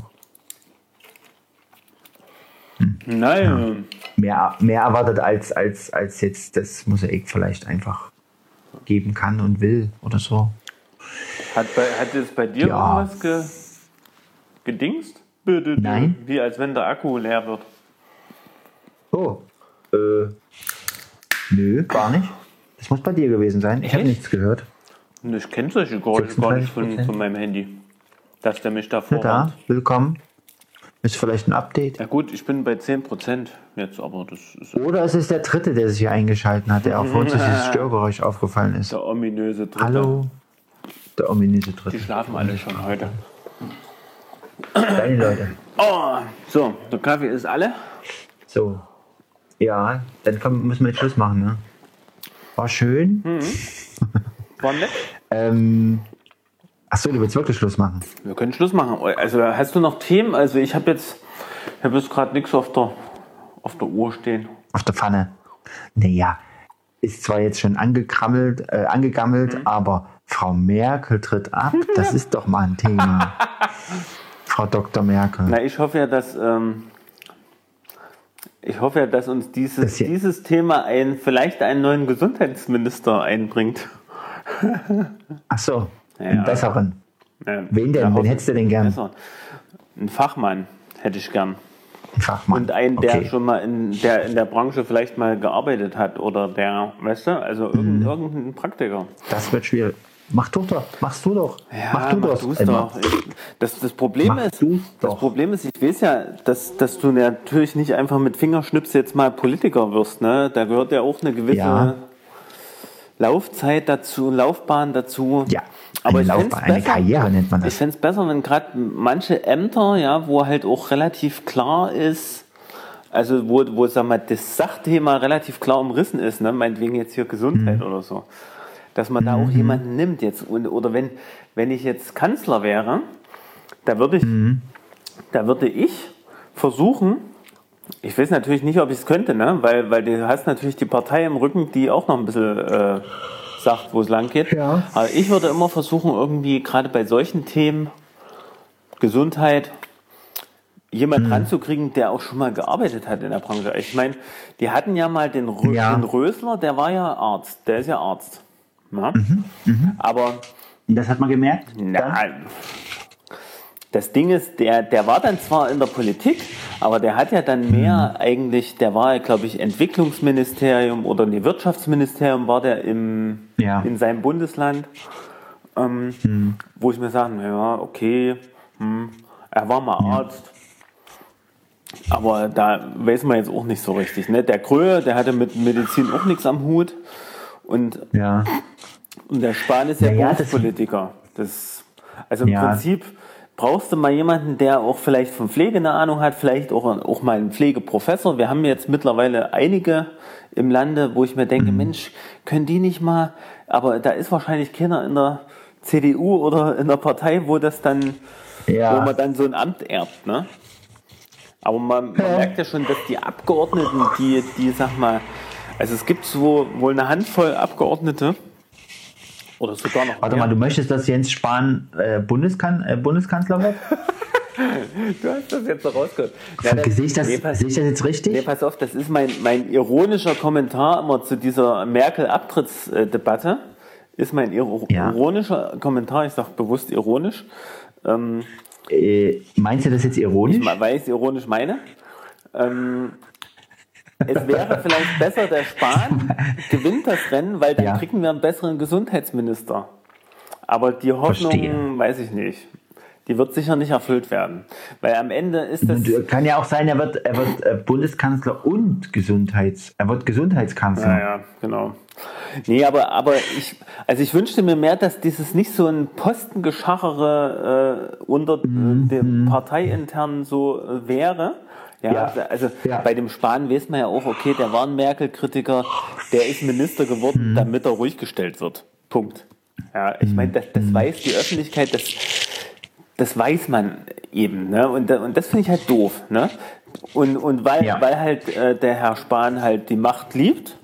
Nein, Mehr, mehr erwartet als, als, als jetzt das Mosaik vielleicht einfach geben kann und will oder so. hat, bei, hat jetzt bei dir Ja. irgendwas ge, gedingst? Nein. Wie als wenn der Akku leer wird. Oh, äh, nö, gar nicht. Das muss bei dir gewesen sein. Ich habe nichts gehört. Ich kenne solche Geräusche gar nicht von, 36%. von meinem Handy. Dass der mich da Na vorwarnt. da, willkommen. Ist vielleicht ein Update. Ja gut, ich bin bei 10% jetzt, aber das ist Oder es ist der dritte, der sich hier eingeschalten hat, der auf uns dieses Störgeräusch aufgefallen ist. der ominöse Dritte. Hallo, der ominöse Die dritte. schlafen alle schon heute. Deine Leute. Oh, so, der Kaffee ist alle. So. Ja, dann komm, müssen wir jetzt Schluss machen, ne? War schön. War nett. Ähm, achso, du willst wirklich Schluss machen. Wir können Schluss machen. Also hast du noch Themen? Also ich habe jetzt, ich habe jetzt gerade nichts auf der, auf der Uhr stehen. Auf der Pfanne. Naja, ist zwar jetzt schon angekrammelt, äh, angegammelt, Mhm. aber Frau Merkel tritt ab. Das ist doch mal ein Thema. Frau Dr. Merkel. Na, ich hoffe ja, dass ähm, ich hoffe ja, dass uns dieses, dieses Thema ein, vielleicht einen neuen Gesundheitsminister einbringt. Achso, Ja. einen besseren. Ja, Wen denn? Wen hättest du denn gern? Besser. Ein Fachmann hätte ich gern. Ein Fachmann. Und einen, der okay. schon mal in der, in der Branche vielleicht mal gearbeitet hat oder der, weißt du, also Mhm. irgendein, irgendein Praktiker. Das wird schwierig. Mach du doch. Machst du doch. Ja, mach du doch. du's Emma. doch. Ich, das, das, Problem Mach ist, das doch. Problem ist, ich weiß ja, dass, dass du natürlich nicht einfach mit Fingerschnips jetzt mal Politiker wirst. Ne? Da gehört ja auch eine gewisse Ja. Laufzeit dazu, Laufbahn dazu. Ja, aber eine ich Laufbahn, eine besser- Karriere nennt man Ich das. fände es besser, wenn gerade manche Ämter, ja, wo halt auch relativ klar ist, also wo, wo sag mal, das Sachthema relativ klar umrissen ist, ne? meinetwegen jetzt hier Gesundheit Mhm. oder so, dass man da auch jemanden nimmt jetzt. Und, oder wenn, wenn ich jetzt Kanzler wäre, da würde ich, Mhm. da würde ich versuchen, ich weiß natürlich nicht, ob ich es könnte, ne? weil, weil du hast natürlich die Partei im Rücken, die auch noch ein bisschen äh, sagt, wo es lang geht. Ja. Aber ich würde immer versuchen, irgendwie gerade bei solchen Themen, Gesundheit, jemand Hm. ranzukriegen, der auch schon mal gearbeitet hat in der Branche. Ich meine, die hatten ja mal den, Rö Ja. den Rösler, der war ja Arzt, der ist ja Arzt. Na? Mhm, Aber Das hat man gemerkt. na, das Ding ist, der, der war dann zwar in der Politik, aber der hat ja dann mehr eigentlich, der war, glaube ich, Entwicklungsministerium oder nee, Wirtschaftsministerium war der im, Ja. in seinem Bundesland, ähm, wo ich mir sage, ja, okay, hm, er war mal Arzt. Aber da weiß man jetzt auch nicht so richtig. Ne? Der Kröhe, der hatte mit Medizin auch nichts am Hut. Und Ja. und der Spahn ist ja, Ja, ja, das- Berufspolitiker. Das, also im Ja. Prinzip brauchst du mal jemanden, der auch vielleicht von Pflege eine Ahnung hat, vielleicht auch, auch mal einen Pflegeprofessor. Wir haben jetzt mittlerweile einige im Lande, wo ich mir Mhm. denke, Mensch, können die nicht mal, aber da ist wahrscheinlich keiner in der CDU oder in der Partei, wo das dann, Ja. wo man dann so ein Amt erbt, ne? Aber man, man Ja. merkt ja schon, dass die Abgeordneten, die, die, sag mal, also es gibt so wohl eine Handvoll Abgeordnete, oder sogar noch Warte mehr. mal, du möchtest, dass Jens Spahn äh, Bundeskan äh, Bundeskanzler wird? Du hast das jetzt so rausgehört. Sehe ich, das- nee, pass, sehe ich das jetzt richtig? nee, pass auf, das ist mein, mein ironischer Kommentar immer zu dieser Merkel-Abtrittsdebatte. Ist mein iro Ja. ironischer Kommentar, ich sage bewusst ironisch, ähm, Äh, meinst du das jetzt ironisch? ich, weil ich es ironisch meine. Ähm, es wäre vielleicht besser, der Spahn gewinnt das Rennen, weil dann Ja. kriegen wir einen besseren Gesundheitsminister. Aber die Hoffnung, Verstehe. weiß ich nicht. Die wird sicher nicht erfüllt werden. Weil am Ende ist das. Kann ja auch sein, er wird, er wird äh, Bundeskanzler und Gesundheits, er wird Gesundheitskanzler. Ja, ja, genau. Nee, aber, aber ich, also ich wünschte mir mehr, dass dieses nicht so ein Postengeschachere äh, unter Mhm, äh, dem Parteiinternen so äh, wäre. Ja, Ja. also Ja. bei dem Spahn weiß man ja auch, okay, der war ein Merkel-Kritiker, der ist Minister Mhm. geworden, damit er ruhig gestellt wird. Punkt. Ja, ich meine, das, Mhm. das weiß die Öffentlichkeit, das, das weiß man eben, ne? Und, und das finde ich halt doof, ne? Und, und weil, Ja. weil halt äh, der Herr Spahn halt die Macht liebt,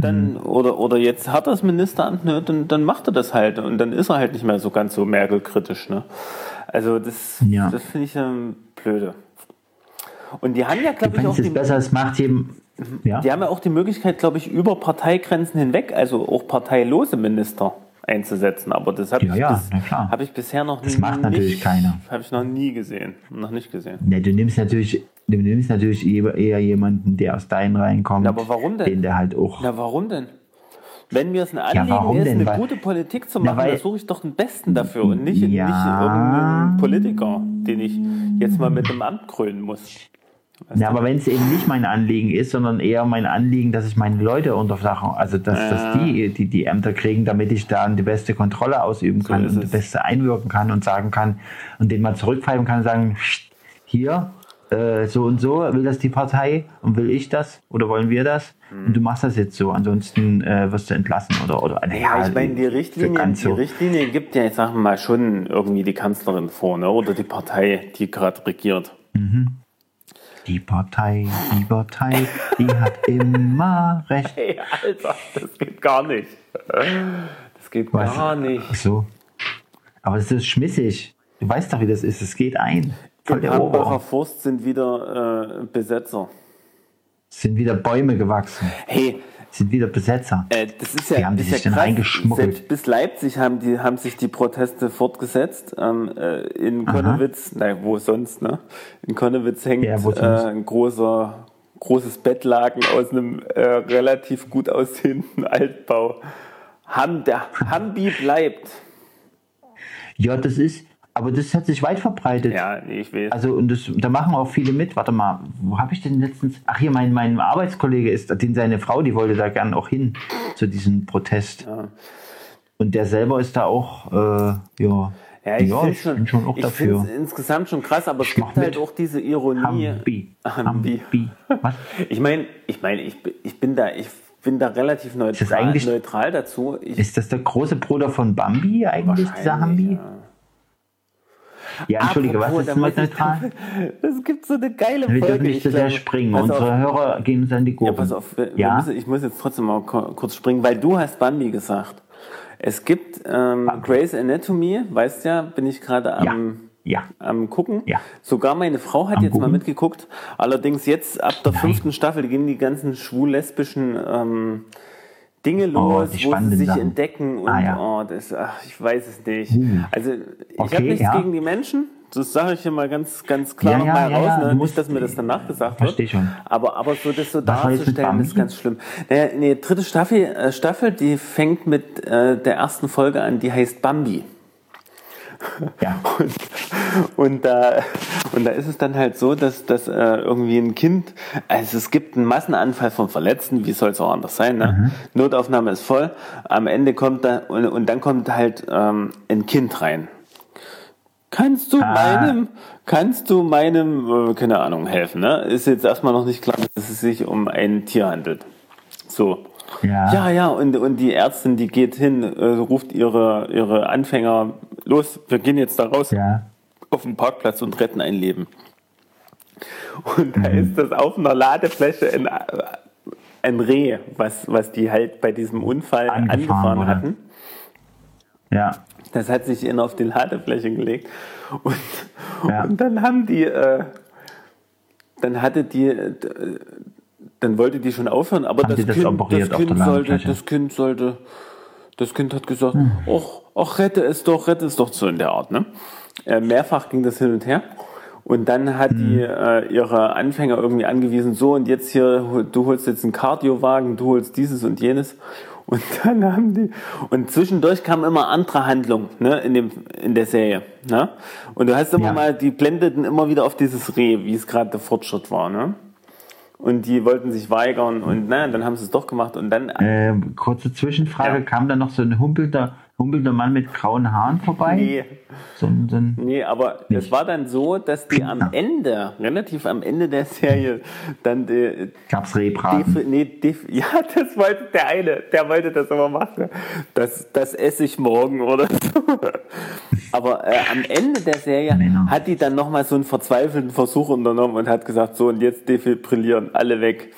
dann, Mhm. oder, oder jetzt hat er das Ministeramt, ne, dann, dann macht er das halt und dann ist er halt nicht mehr so ganz so Merkel-kritisch, ne? Also das, Ja. das finde ich ähm, blöde. Und die haben ja, glaube ich, auch die, es besser, es macht jedem. Ja? die haben ja auch die Möglichkeit, glaube ich, über Parteigrenzen hinweg, also auch parteilose Minister einzusetzen. Aber das habe Ja, ich, ja, bis- hab ich bisher noch Das macht natürlich nicht, keiner. Habe ich noch nie gesehen. Noch nicht gesehen. Ne, du nimmst natürlich, du nimmst natürlich eher jemanden, der aus deinen Reihen kommt. Na, aber warum denn? Den der halt auch. Na, warum denn? Wenn mir es ein Anliegen warum ist, denn? eine Weil- gute Politik zu Na, machen, weil- dann suche ich doch den Besten dafür und nicht, Ja. nicht irgendeinen Politiker, den ich jetzt mal mit einem Amt krönen muss. Weißt Ja, aber wenn es eben nicht mein Anliegen ist, sondern eher mein Anliegen, dass ich meine Leute unterflache, also dass, dass die, die die Ämter kriegen, damit ich dann die beste Kontrolle ausüben kann ist und das Beste einwirken kann und sagen kann und den mal zurückpfeifen kann und sagen, "Psst, hier, äh, so und so, will das die Partei und will ich das oder wollen wir das? Und du machst das jetzt so, ansonsten äh, wirst du entlassen oder oder. Ja, ich meine, die so Richtlinie, ganz die so. Richtlinie gibt ja, ich sag mal, schon irgendwie die Kanzlerin vor, ne? oder die Partei, die gerade regiert. Die Partei, die Partei, die hat immer recht. Hey, Alter, das geht gar nicht. Das geht Was? gar nicht. Ach so. Aber es ist schmissig. Du weißt doch, wie das ist. Es geht ein. Voll Im der Hambacher. Forst sind wieder äh, Besetzer. Es sind wieder Bäume gewachsen. Hey, sind wieder Besetzer. äh, das ist ja, haben die ist sich ja krass. reingeschmuggelt? Selbst bis Leipzig haben, die, haben sich die Proteste fortgesetzt. Ähm, äh, in Konnewitz, nein, wo sonst, ne? In Konnewitz hängt Ja, äh, ein großer, großes Bettlaken aus einem äh, relativ gut aussehenden Altbau. Ham, der Hambi bleibt. Ja, das ist, aber das hat sich weit verbreitet. Ja, ich weiß. Also, und das, da machen auch viele mit. Warte mal, wo habe ich denn letztens? Ach, hier, mein, mein Arbeitskollege ist, den seine Frau, die wollte da gern auch hin zu diesem Protest. Und der selber ist da auch, äh, ja. Ja, ich, ja, finde ich schon, bin schon auch ich dafür. finde es insgesamt schon krass, aber es mach gibt halt mit. auch diese Ironie. Hambi. Hambi. Hambi. Was? Ich meine, ich meine, ich, bin- ich bin da, ich bin da relativ das neutral, eigentlich- neutral dazu. Ich, Ist das der große Bruder von Bambi eigentlich, dieser Hambi? ja. Ja, entschuldige, Apropos, was ist mit neutral? Es gibt so eine geile Wir Folge. dürfen nicht zu sehr springen. Unsere auf, Hörer gehen uns an die Ja, Gurken. pass auf, wir, wir Ja? müssen, ich muss jetzt trotzdem mal kurz springen, weil du hast Bambi gesagt. Es gibt ähm, Grey's Anatomy, weißt ja, bin ich gerade Ja. am, Ja. am gucken. Ja. Sogar meine Frau hat Am jetzt mal Gucken? mitgeguckt. Allerdings jetzt ab der fünften Staffel gehen die ganzen schwul-lesbischen ähm, Dinge Oh, los, die wo sie sich Sachen. entdecken und Ah, ja. oh, das, ach, ich weiß es nicht. Hm. Also ich Okay, habe nichts ja. gegen die Menschen. Das sage ich hier mal ganz, ganz klar Ja, noch ja, raus, ja, ne? nicht, dass mir das danach gesagt wird. schon. Aber, aber so das so Was darzustellen, ist ganz schlimm. Naja, nee, dritte Staffel, äh, Staffel, die fängt mit äh, der ersten Folge an, die heißt Bambi. Ja. Und, und, da, und da ist es dann halt so, dass, dass äh, irgendwie ein Kind, also es gibt einen Massenanfall von Verletzten, wie soll es auch anders sein, ne? Notaufnahme ist voll, am Ende kommt da, und, und dann kommt halt ähm, ein Kind rein. Kannst du Ah. meinem, kannst du meinem, äh, keine Ahnung, helfen, ne? Ist jetzt erstmal noch nicht klar, dass es sich um ein Tier handelt. So. Ja. Ja, ja, und, und die Ärztin, die geht hin, äh, ruft ihre, ihre Anfänger, los, wir gehen jetzt da raus Ja. auf dem Parkplatz und retten ein Leben. Und da Mhm. ist das auf einer Ladefläche ein, ein Reh, was, was die halt bei diesem Unfall Angefahren angefahren hatten. Ja. Das hat sich in auf die Ladefläche gelegt. Und, Ja. und dann haben die, äh, dann hatte die, äh, dann wollte die schon aufhören, aber das das kind, das kind sollte, das Kind sollte, das Kind hat gesagt, Hm. Ach, rette es doch, rette es doch so in der Art, ne? Äh, mehrfach ging das hin und her. Und dann hat die Hm. äh, ihre Anfänger irgendwie angewiesen, so und jetzt hier, du holst jetzt einen Kardiowagen, du holst dieses und jenes. Und dann haben die, und zwischendurch kam immer andere Handlung, ne, in dem, in der Serie, ne? Und du hast immer Ja. mal, die blendeten immer wieder auf dieses Reh, wie es gerade der Fortschritt war, ne? Und die wollten sich weigern und naja, dann haben sie es doch gemacht und dann, Äh, kurze Zwischenfrage, Ja. kam da noch so ein humpelnder, humpelnder Mann mit grauen Haaren vorbei? nee, So, ein- so ein, Nee, aber es war dann so, dass die am Ende, relativ am Ende der Serie, dann die, gab's Rehbraten. Nee, ja, das wollte der eine, der wollte das immer machen. Das, das esse ich morgen oder so. Aber äh, am Ende der Serie Männer. hat die dann nochmal so einen verzweifelten Versuch unternommen und hat gesagt, so und jetzt defibrillieren alle weg.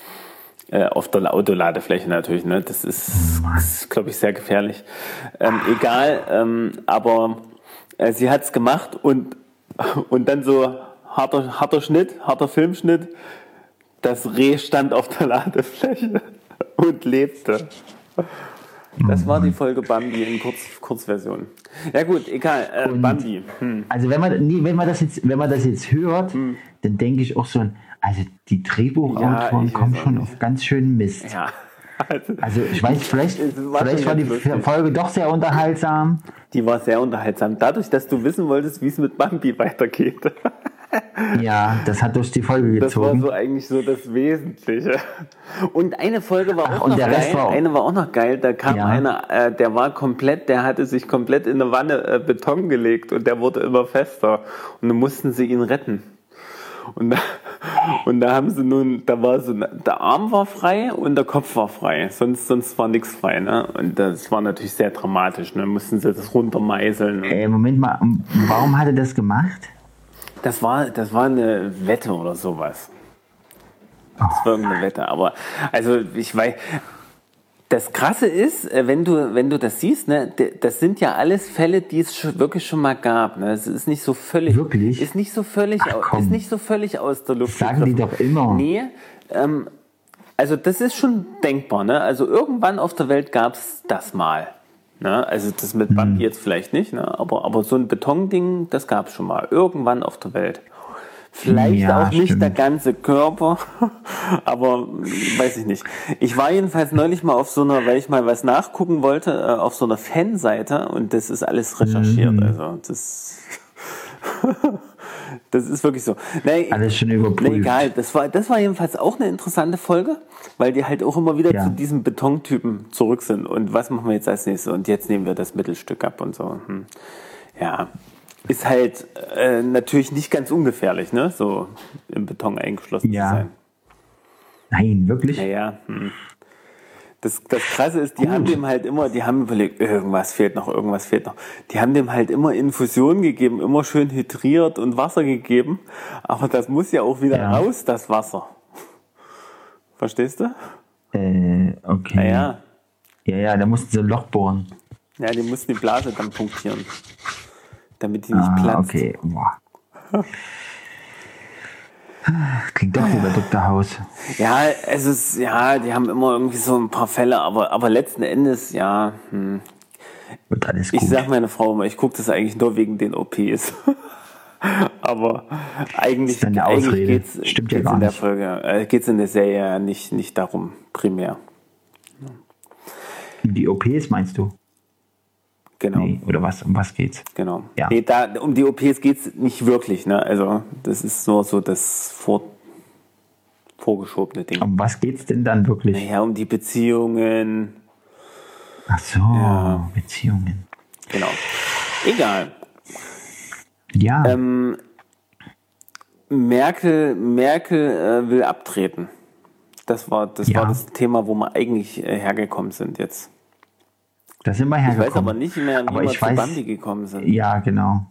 Äh, auf der Autoladefläche natürlich, ne? Das ist, ist glaube ich, sehr gefährlich. Ähm, egal, ähm, aber äh, sie hat's gemacht und, und dann so harter, harter Schnitt, harter Filmschnitt. Das Reh stand auf der Ladefläche und lebte. Das war die Folge Bambi in Kurz, Kurzversion. Ja gut, egal, äh, Bambi. Hm. Also wenn man, nee, wenn man das jetzt, wenn man das jetzt hört, dann denke ich auch so, also die Drehbuchautoren Ja, kommen schon auf ganz schön Mist. Ja, also, Also ich weiß, vielleicht, vielleicht war die lustig. Folge doch sehr unterhaltsam. die war sehr unterhaltsam. Dadurch, dass du wissen wolltest, wie es mit Bambi weitergeht. Ja, das hat durch die Folge Das war gezogen. so eigentlich so das Wesentliche. Und eine Folge war Ach, auch noch geil. war Eine war auch noch geil. Da kam Ja. einer, äh, der war komplett, der hatte sich komplett in eine Wanne äh, Beton gelegt und der wurde immer fester. Und dann mussten sie ihn retten. Und da, Und da haben sie nun, da war so, der Arm war frei und der Kopf war frei. Sonst, sonst war nichts frei, ne? Und das war natürlich sehr dramatisch, ne? Mussten sie das runtermeißeln. Äh, Moment mal, warum hat er das gemacht? Das war, das war eine Wette oder sowas. Das war irgendeine Wette. Aber, also, ich weiß, das Krasse ist, äh, wenn du, wenn du das siehst, ne, das sind ja alles Fälle, die es wirklich schon mal gab. Ne? Es ist nicht so völlig, Wirklich? ist nicht so völlig, Ach, ist nicht so völlig aus der Luft. Sagen die doch immer. Nee, ähm, also das ist schon denkbar. Ne? Also irgendwann auf der Welt gab es das mal. Ne? Also das mit Hm. Bambi jetzt vielleicht nicht, ne? aber, aber so ein Betonding, das gab es schon mal. Irgendwann auf der Welt. Vielleicht Ja, auch nicht stimmt. der ganze Körper, aber weiß ich nicht. Ich war jedenfalls neulich mal auf so einer, weil ich mal was nachgucken wollte, äh, auf so einer Fanseite und das ist alles recherchiert. Mhm. Also das, das ist wirklich so. Nee, Alles schon überprüft. Nee, egal, das war, das war jedenfalls auch eine interessante Folge, weil die halt auch immer wieder Ja. zu diesem Betontypen zurück sind. Und was machen wir jetzt als nächstes? Und jetzt nehmen wir das Mittelstück ab und so. Hm. Ja, ist halt äh, natürlich nicht ganz ungefährlich, ne? So im Beton eingeschlossen Ja. zu sein. Nein, wirklich? Naja, hm. Das, das Krasse ist, die haben dem halt immer, die haben überlegt, irgendwas fehlt noch, irgendwas fehlt noch. Die haben dem halt immer Infusionen gegeben, immer schön hydriert und Wasser gegeben. Aber das muss ja auch wieder Ja. raus, das Wasser. Verstehst du? Äh, okay. Naja, Ja, ja, da mussten sie ein Loch bohren. ja, die mussten die Blase dann punktieren. Damit die nicht Ah, platzt. okay. Boah. Klingt doch wie bei Dr. House. Ja, es ist, ja, die haben immer irgendwie so ein paar Fälle, aber, aber letzten Endes, ja, hm. Wird alles Ich gut. sag meiner Frau immer, ich gucke das eigentlich nur wegen den OPs. Aber eigentlich, eigentlich Ausrede. geht's, Stimmt ja geht's gar in der nicht. Folge, äh, geht's in der Serie ja nicht, nicht darum, primär. Die OPs meinst du? Genau, Nee, oder was? Um was geht's? genau. Ja. Nee, da, um die OPs geht's nicht wirklich, ne? Also, das ist nur so das vor, vorgeschobene Ding. Um was geht's denn dann wirklich? Naja, um die Beziehungen, Ach so, Ja. Beziehungen. genau. Egal. Ja, Ähm, Merkel, Merkel äh, will abtreten. Das war das, Ja. war das Thema, wo wir eigentlich äh, hergekommen sind jetzt. Da sind wir Ich hergekommen. weiß aber nicht mehr, wie Aber wir ich zu weiß- Bambi gekommen sind. Ja, genau.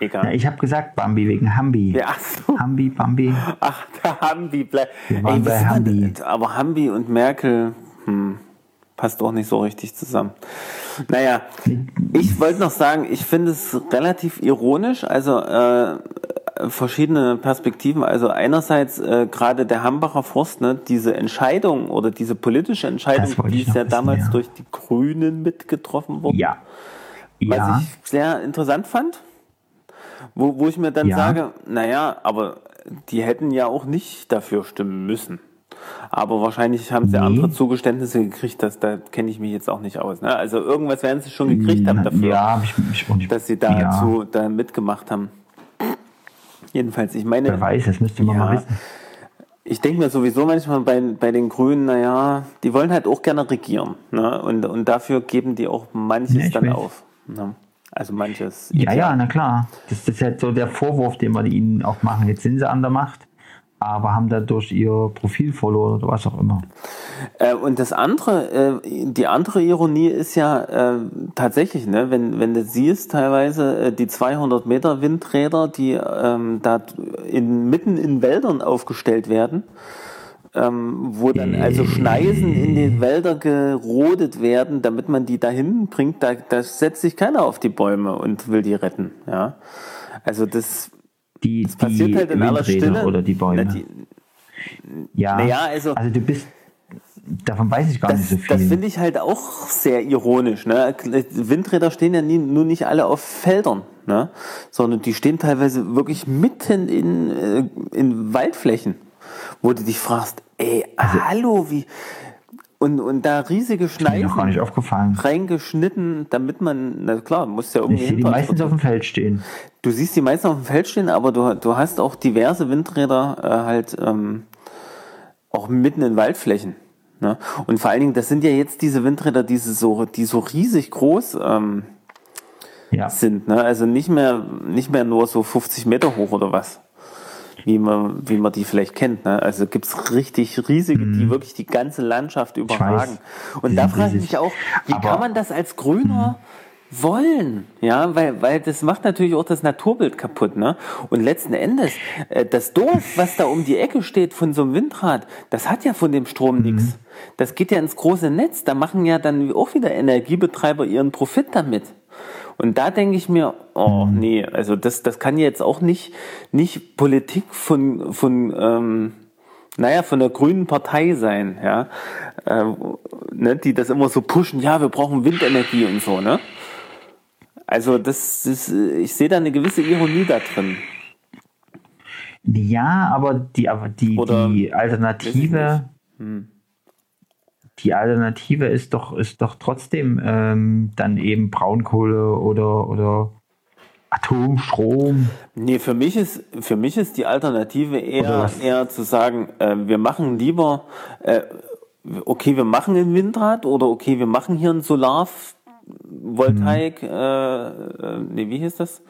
Egal. Ja, ich habe gesagt Bambi wegen Hambi. Ja, so. Hambi, Bambi. Ach, der Hambi bleibt. Ey, bei Hambi. Aber Hambi und Merkel, hm, passt auch nicht so richtig zusammen. Naja, ich wollte noch sagen, ich finde es relativ ironisch, also äh, verschiedene Perspektiven. Also einerseits äh, gerade der Hambacher Forst, ne, diese Entscheidung oder diese politische Entscheidung, die ich ist ja damals ja. durch die Grünen mitgetroffen worden. Ja. Was Ja, ich sehr interessant fand, wo, wo ich mir dann Ja. sage, naja, aber die hätten ja auch nicht dafür stimmen müssen. Aber wahrscheinlich haben sie Nee. andere Zugeständnisse gekriegt, das, da kenne ich mich jetzt auch nicht aus. Ne? Also irgendwas werden sie schon gekriegt haben dafür, ja, ich, ich nicht. dass sie ja, dazu da mitgemacht haben. Jedenfalls, ich meine, Wer weiß, das müsste man Ja. mal wissen. ich denke mir sowieso manchmal bei, bei den Grünen, naja, die wollen halt auch gerne regieren. Ne? Und, und dafür geben die auch manches Ja, dann weiß. auf. Ne? Also manches. Ja, ja, na klar. Das, das ist halt so der Vorwurf, den wir ihnen auch machen. Jetzt sind sie an der Macht, aber haben dadurch ihr Profil verloren oder was auch immer. Äh, und das andere, äh, die andere Ironie ist ja äh, tatsächlich, ne, wenn, wenn du siehst, teilweise äh, die 200 Meter Windräder, die ähm, da in, mitten in Wäldern aufgestellt werden, ähm, wo dann also Schneisen in die Wälder gerodet werden, damit man die dahin bringt, da, da setzt sich keiner auf die Bäume und will die retten, ja. Also das, Die, das passiert die halt in aller Windräder Stille. oder die Bäume. Na, die, ja. Naja, also- also du bist, davon weiß ich gar nicht so Das, viel. das finde ich halt auch sehr ironisch. Ne? Windräder stehen ja nie, nur nicht alle auf Feldern, ne? sondern die stehen teilweise wirklich mitten in, äh, in Waldflächen, wo du dich fragst, ey, hallo, wie. Und, und da riesige Also mir noch gar nicht Schneiden aufgefallen. reingeschnitten, damit man, na klar, muss ja irgendwie Ich sehe die meistens auf dem Feld stehen. Du siehst die meisten auf dem Feld stehen, aber du, du hast auch diverse Windräder äh, halt ähm, auch mitten in Waldflächen. Ne? Und vor allen Dingen, das sind ja jetzt diese Windräder, diese so, die so riesig groß ähm, Ja. sind. Ne? Also nicht mehr, nicht mehr nur so 50 Meter hoch oder was. wie man, wie man die vielleicht kennt. Ne? Also gibt es richtig riesige, die wirklich die ganze Landschaft überragen. Und Die da frage ich mich auch, wie Aber- kann man das als Grüner wollen? Ja, weil, weil das macht natürlich auch das Naturbild kaputt. Ne? Und letzten Endes, äh, das Dorf, was da um die Ecke steht von so einem Windrad, das hat ja von dem Strom nichts. Das geht ja ins große Netz. Da machen ja dann auch wieder Energiebetreiber ihren Profit damit. Und da denke ich mir, oh nee, also das, das kann jetzt auch nicht, nicht Politik von, von ähm, naja, von der grünen Partei sein, ja, äh, ne, die das immer so pushen, ja, wir brauchen Windenergie und so, ne? Also das äh, ich sehe da eine gewisse Ironie da drin. Ja, aber die, aber die, Oder- die Alternative, die Alternative ist doch, ist doch trotzdem ähm, dann eben Braunkohle oder, oder Atomstrom. Nee, für mich ist, für mich ist die Alternative eher, eher zu sagen, äh, wir machen lieber, äh, okay, wir machen ein Windrad oder okay, wir machen hier ein Solarvoltaik, Mhm. äh, nee, wie hieß das?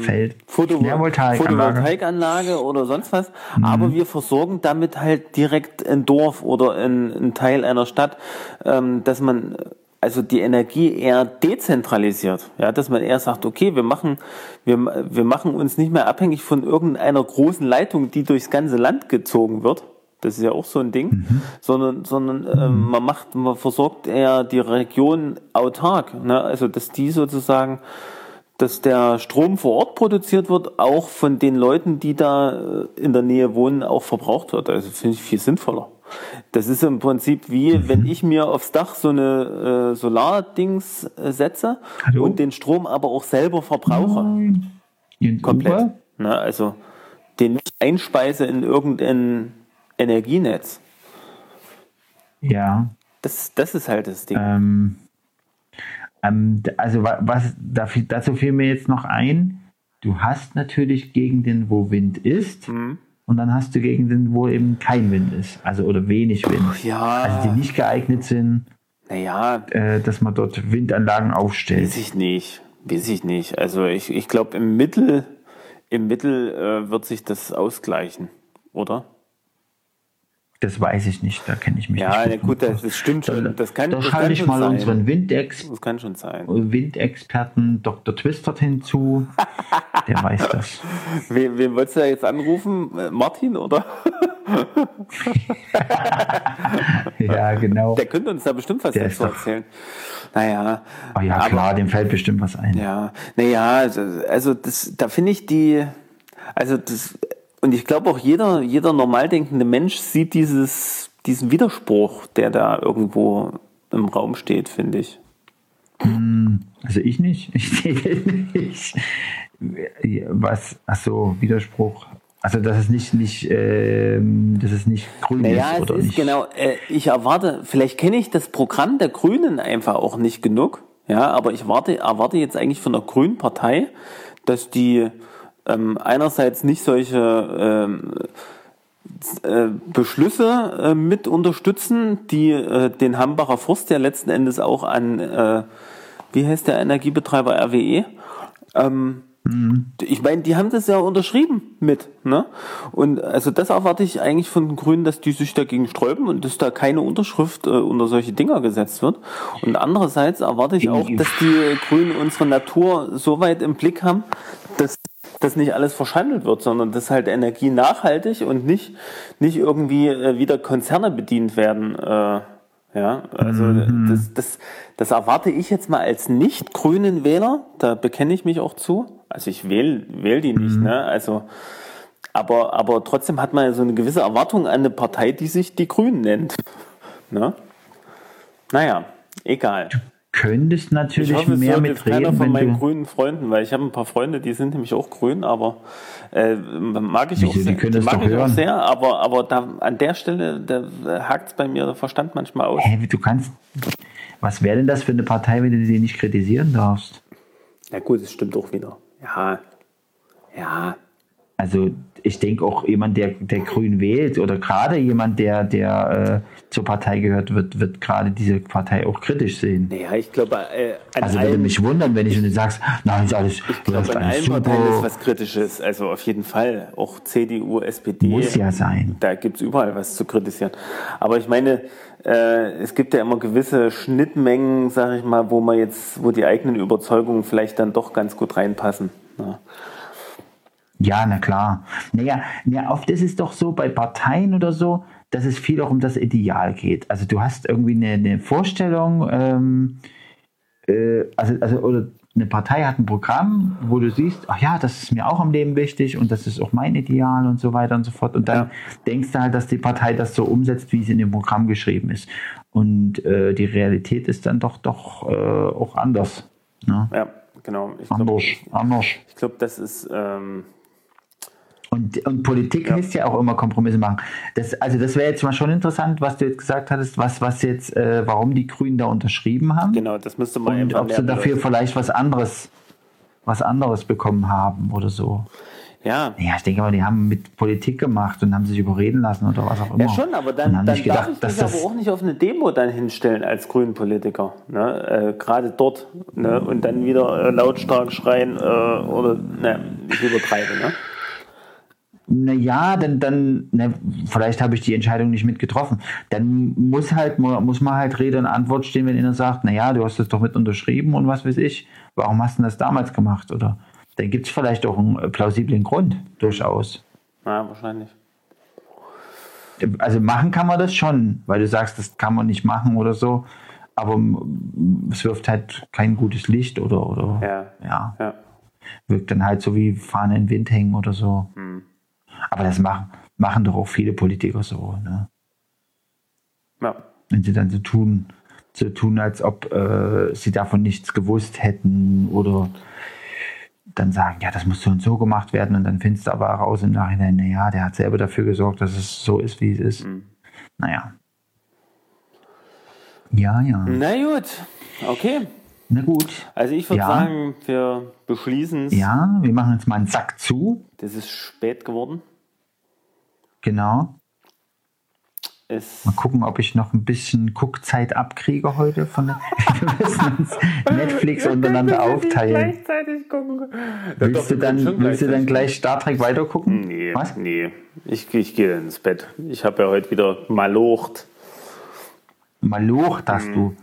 Feld. Photo Photovoltaikanlage. Oder sonst was. Aber wir versorgen damit halt direkt ein Dorf oder ein, ein Teil einer Stadt, ähm, dass man also die Energie eher dezentralisiert. Ja, dass man eher sagt, okay, wir machen, wir, wir machen uns nicht mehr abhängig von irgendeiner großen Leitung, die durchs ganze Land gezogen wird. Das ist ja auch so ein Ding, sondern, sondern ähm, man macht, man versorgt eher die Region autark. Ne? Also dass die sozusagen dass der Strom vor Ort produziert wird, auch von den Leuten, die da äh, in der Nähe wohnen, auch verbraucht wird. Also finde ich viel sinnvoller. Das ist im Prinzip wie, wenn ich mir aufs Dach so eine äh, Solardings äh, setze Hallo? und den Strom aber auch selber verbrauche. Komplett. Uwe? Ne? Also den nicht einspeise in irgendein Energienetz. Ja. Das, das ist halt das Ding. Ähm, ähm, also wa- was dazu fiel mir jetzt noch ein, du hast natürlich Gegenden, wo Wind ist Mhm. und dann hast du Gegenden, wo eben kein Wind ist, also oder wenig Wind. ja, Also die nicht geeignet sind, naja, äh, dass man dort Windanlagen Weiß aufstellt. ich nicht. Weiß ich nicht. Also ich, ich glaube im Mittel, im Mittel äh, wird sich das ausgleichen, oder? Das weiß ich nicht, da kenne ich mich Ja, nicht. na gut, das, das stimmt schon. Das kann, da das schalte ich mal sein. unseren Windex Das kann schon sein. Windexperten Dr. Twistert hinzu. Der weiß das. Wen, wen wolltest du da jetzt anrufen? Äh, Martin, oder? Ja, genau. Der könnte uns da bestimmt was dazu erzählen. Naja. Oh ja, aber- klar, dem fällt bestimmt was ein. Ja, naja, also, also das, da finde ich die, also das, und ich glaube auch jeder, jeder normal denkende Mensch sieht dieses, diesen Widerspruch, der da irgendwo im Raum steht, finde ich. Also ich nicht. Ich sehe nicht. Was, ach so, Widerspruch. Also dass es nicht, nicht, ähm, dass es nicht grün Naja, ist es oder ist nicht. genau, äh, ich erwarte, vielleicht kenne ich das Programm der Grünen einfach auch nicht genug, ja, aber ich warte, erwarte jetzt eigentlich von der Grünen Partei, dass die ähm, einerseits nicht solche ähm, äh, Beschlüsse äh, mit unterstützen, die äh, den Hambacher Forst ja letzten Endes auch an, äh, wie heißt der Energiebetreiber RWE, ähm, ich meine, die haben das ja unterschrieben mit, ne? Und also das erwarte ich eigentlich von den Grünen, dass die sich dagegen sträuben und dass da keine Unterschrift äh, unter solche Dinger gesetzt wird. Und andererseits erwarte ich auch, dass die Grünen unsere Natur so weit im Blick haben, dass das nicht alles verschandelt wird, sondern dass halt Energie nachhaltig und nicht, nicht irgendwie äh, wieder Konzerne bedient werden. Äh, ja, also das, das, das erwarte ich jetzt mal als nicht grünen Wähler, da bekenne ich mich auch zu. Also ich wähle wähl die nicht, ne? Also, aber, aber trotzdem hat man ja so eine gewisse Erwartung an eine Partei, die sich die Grünen nennt. Ne? Naja, egal. Könntest Ich natürlich hoffe, es mehr jetzt keiner mitreden, von meinen du. grünen Freunden, weil ich habe ein paar Freunde, die sind nämlich auch grün, aber äh, mag ich Wieso, auch die sehr, können das mag doch ich auch sehr, aber, aber da, an der Stelle da hakt es bei mir der Verstand manchmal aus. Wie, du kannst. Was wäre denn das für eine Partei, wenn du die nicht kritisieren darfst? Ja gut, das stimmt auch wieder. Ja, ja, Also ich denke auch jemand, der, der Grün wählt oder gerade jemand, der, der äh, zur Partei gehört, wird, wird gerade diese Partei auch kritisch sehen. Naja, ich glaube, äh, Also würde mich wundern, wenn ich du sagst, nein, ist alles, ich glaube, ist an alles allen. Parteien ist was Kritisches. Also auf jeden Fall. Auch CDU, SPD. Muss ja sein. Da gibt es überall was zu kritisieren. Aber ich meine, äh, es gibt ja immer gewisse Schnittmengen, sage ich mal, wo man jetzt, wo die eigenen Überzeugungen vielleicht dann doch ganz gut reinpassen. Ja. Ja, na klar. Naja, ja, oft ist es doch so bei Parteien oder so, dass es viel auch um das Ideal geht. Also du hast irgendwie eine, eine Vorstellung, ähm, äh, also, also oder eine Partei hat ein Programm, wo du siehst, ach ja, das ist mir auch im Leben wichtig und das ist auch mein Ideal und so weiter und so fort. Und dann Ja. denkst du halt, dass die Partei das so umsetzt, wie es in dem Programm geschrieben ist. Und äh, die Realität ist dann doch doch äh, auch anders. Ne? ja, genau. Ich glaube, Anders, anders. ich glaub, das ist, ähm, Und, und Politik Ja. heißt ja auch immer Kompromisse machen. Das, also das wäre jetzt mal schon interessant, was du jetzt gesagt hattest, was, was jetzt, äh, warum die Grünen da unterschrieben haben genau, das müsste man und ob sie dafür vielleicht was anderes, was anderes bekommen haben oder so. Ja, Ja, ich denke mal, die haben mit Politik gemacht und haben sich überreden lassen oder was auch immer. Ja, schon, aber dann, dann darf gedacht, ich dass mich das, aber auch nicht auf eine Demo dann hinstellen als Grünen-Politiker. Ne? Äh, Gerade dort. Ne? Und dann wieder äh, lautstark schreien äh, oder, ne, ich übertreibe. Ne? Naja, dann, dann ne, vielleicht habe ich die Entscheidung nicht mit getroffen. Dann muss halt muss man halt Rede und Antwort stehen, wenn einer sagt, naja, du hast das doch mit unterschrieben und was weiß ich, warum hast du das damals gemacht? Oder dann gibt es vielleicht auch einen äh, plausiblen Grund, durchaus. Ja, wahrscheinlich. Also machen kann man das schon, weil du sagst, das kann man nicht machen oder so, aber es wirft halt kein gutes Licht oder, oder Ja. ja, Ja. wirkt dann halt so wie Fahne in den Wind hängen oder so. Hm. Aber das machen, machen doch auch viele Politiker so, ne? ja. wenn sie dann so tun, so tun, als ob äh, sie davon nichts gewusst hätten oder dann sagen, ja, das muss so und so gemacht werden und dann findest du aber raus im Nachhinein, naja, der hat selber dafür gesorgt, dass es so ist, wie es ist. Hm. Naja. Ja, ja. Na gut, okay. Na gut. Also ich würde Ja. sagen, wir beschließen es. Ja, wir machen jetzt mal einen Sack zu. Das ist spät geworden. Genau. Es, Mal gucken, ob ich noch ein bisschen Guckzeit abkriege heute von der Wir müssen uns Netflix untereinander aufteilen. Gleichzeitig gucken. Willst du dann, willst du dann gleich Star Trek weitergucken? Nee, Was? nee. Ich, ich gehe ins Bett. Ich habe ja heute wieder malocht. Malocht hast Mhm. du.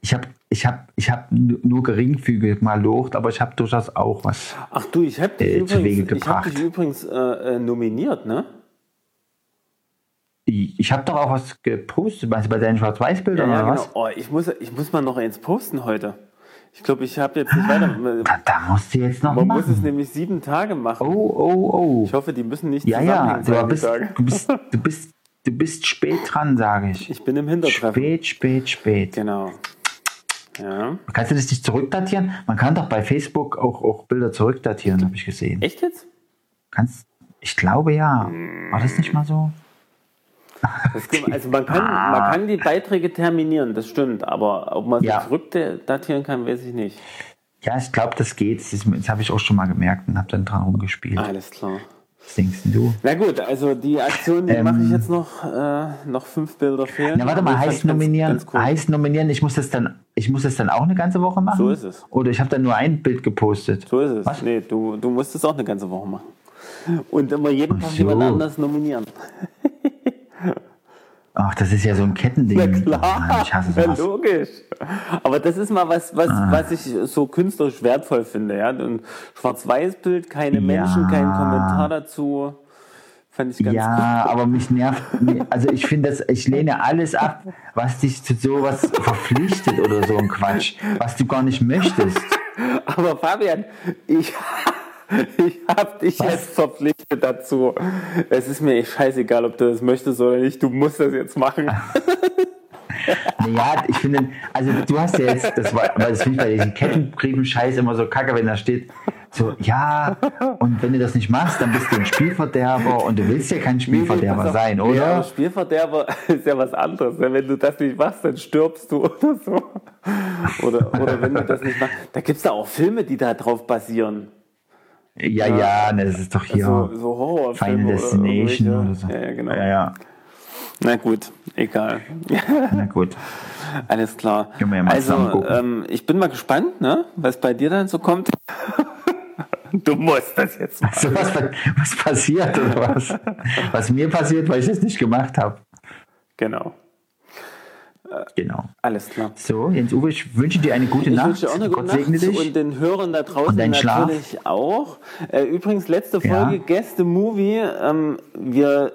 Ich habe ich hab, ich hab nu- nur geringfügig malocht, aber ich habe durchaus auch was. Ach du, ich habe dich, Äh, übrigens, ich hab gebracht. dich übrigens äh, äh, nominiert, ne? Ich, habe doch auch was gepostet, meinst du bei deinen Schwarz-Weiß-Bildern oder genau. was? Oh, ich, muss, ich muss mal noch eins posten heute. Ich glaube, ich habe jetzt nicht weiter. Da, da musst du jetzt noch Man muss es machen. nämlich sieben Tage machen. Oh, oh, oh. Ich hoffe, die müssen nicht Ja, ja, zusammenhängen, du bist, du, bist, du, bist, du bist spät dran, sage ich. Ich bin im Hintertreffen. Spät, spät, spät. Genau. Ja. Kannst du das nicht zurückdatieren? Man kann doch bei Facebook auch, auch Bilder zurückdatieren, habe ich gesehen. Echt jetzt? Kannst, ich glaube ja. War das nicht mal so? Das gibt, also man kann, man kann die Beiträge terminieren, das stimmt, aber ob man sie Ja. zurückdatieren kann, weiß ich nicht. Ja, ich glaube, das geht. Das, das habe ich auch schon mal gemerkt und habe dann dran rumgespielt. Alles klar. Was denkst du? Na gut, also die Aktion, die Ähm, mache ich jetzt noch, äh, noch fünf Bilder fehlen. Na, warte mal, heißt fand's ganz- nominieren, ganz cool. heißt nominieren, ich muss das dann, ich muss das dann auch eine ganze Woche machen? So ist es. Oder ich habe dann nur ein Bild gepostet. So ist es. Was? Nee, du, du musst es auch eine ganze Woche machen. Und immer jeden Tag so. jemand anders nominieren. Ach, das ist ja so ein Kettending. Na klar, Ah, Ich hasse ja, sowas. logisch. Aber das ist mal was, was, Ah. was ich so künstlerisch wertvoll finde. Ja? Ein Schwarz-Weiß-Bild, keine Ja. Menschen, kein Kommentar dazu. Fand ich ganz Ja, aber mich nervt, also ich finde das, ich lehne alles ab, was dich zu sowas verpflichtet oder so ein Quatsch, was du gar nicht möchtest. cool. Aber Fabian, ich, ich habe dich Was? jetzt verpflichtet dazu. Es ist mir scheißegal, ob du das möchtest oder nicht. Du musst das jetzt machen. Naja, ich finde, also du hast ja jetzt, das war, weil das finde ich bei diesen Kettenbriefen-Scheiß immer so kacke, wenn da steht, so, ja, und wenn du das nicht machst, dann bist du ein Spielverderber und du willst ja kein Spielverderber auf. sein, Ja, oder? Spielverderber ist ja was anderes. ne? Wenn du das nicht machst, dann stirbst du oder so. Oder, oder wenn du das nicht machst. Da gibt es da auch Filme, die da drauf basieren. Ja, ja, ne, das ist doch hier so, so Horrorfilme Final Destination oder, oder so. Ja, ja, genau. Ja, ja. Na gut, egal. Na gut. Alles klar. Können wir ja mal also, ähm, ich bin mal gespannt, ne, was bei dir dann so kommt. du musst das jetzt mal. So, was, was passiert oder was? Was mir passiert, weil ich das nicht gemacht habe. Genau. Genau. Alles klar. So, Jens Uwe, ich wünsche dir eine gute Ich Nacht. wünsche auch eine gute Gott Nacht segne dich. und den Hörern da draußen deinen Schlaf. natürlich auch. Äh, übrigens, letzte Ja. Folge Gäste Movie. Ähm, wir,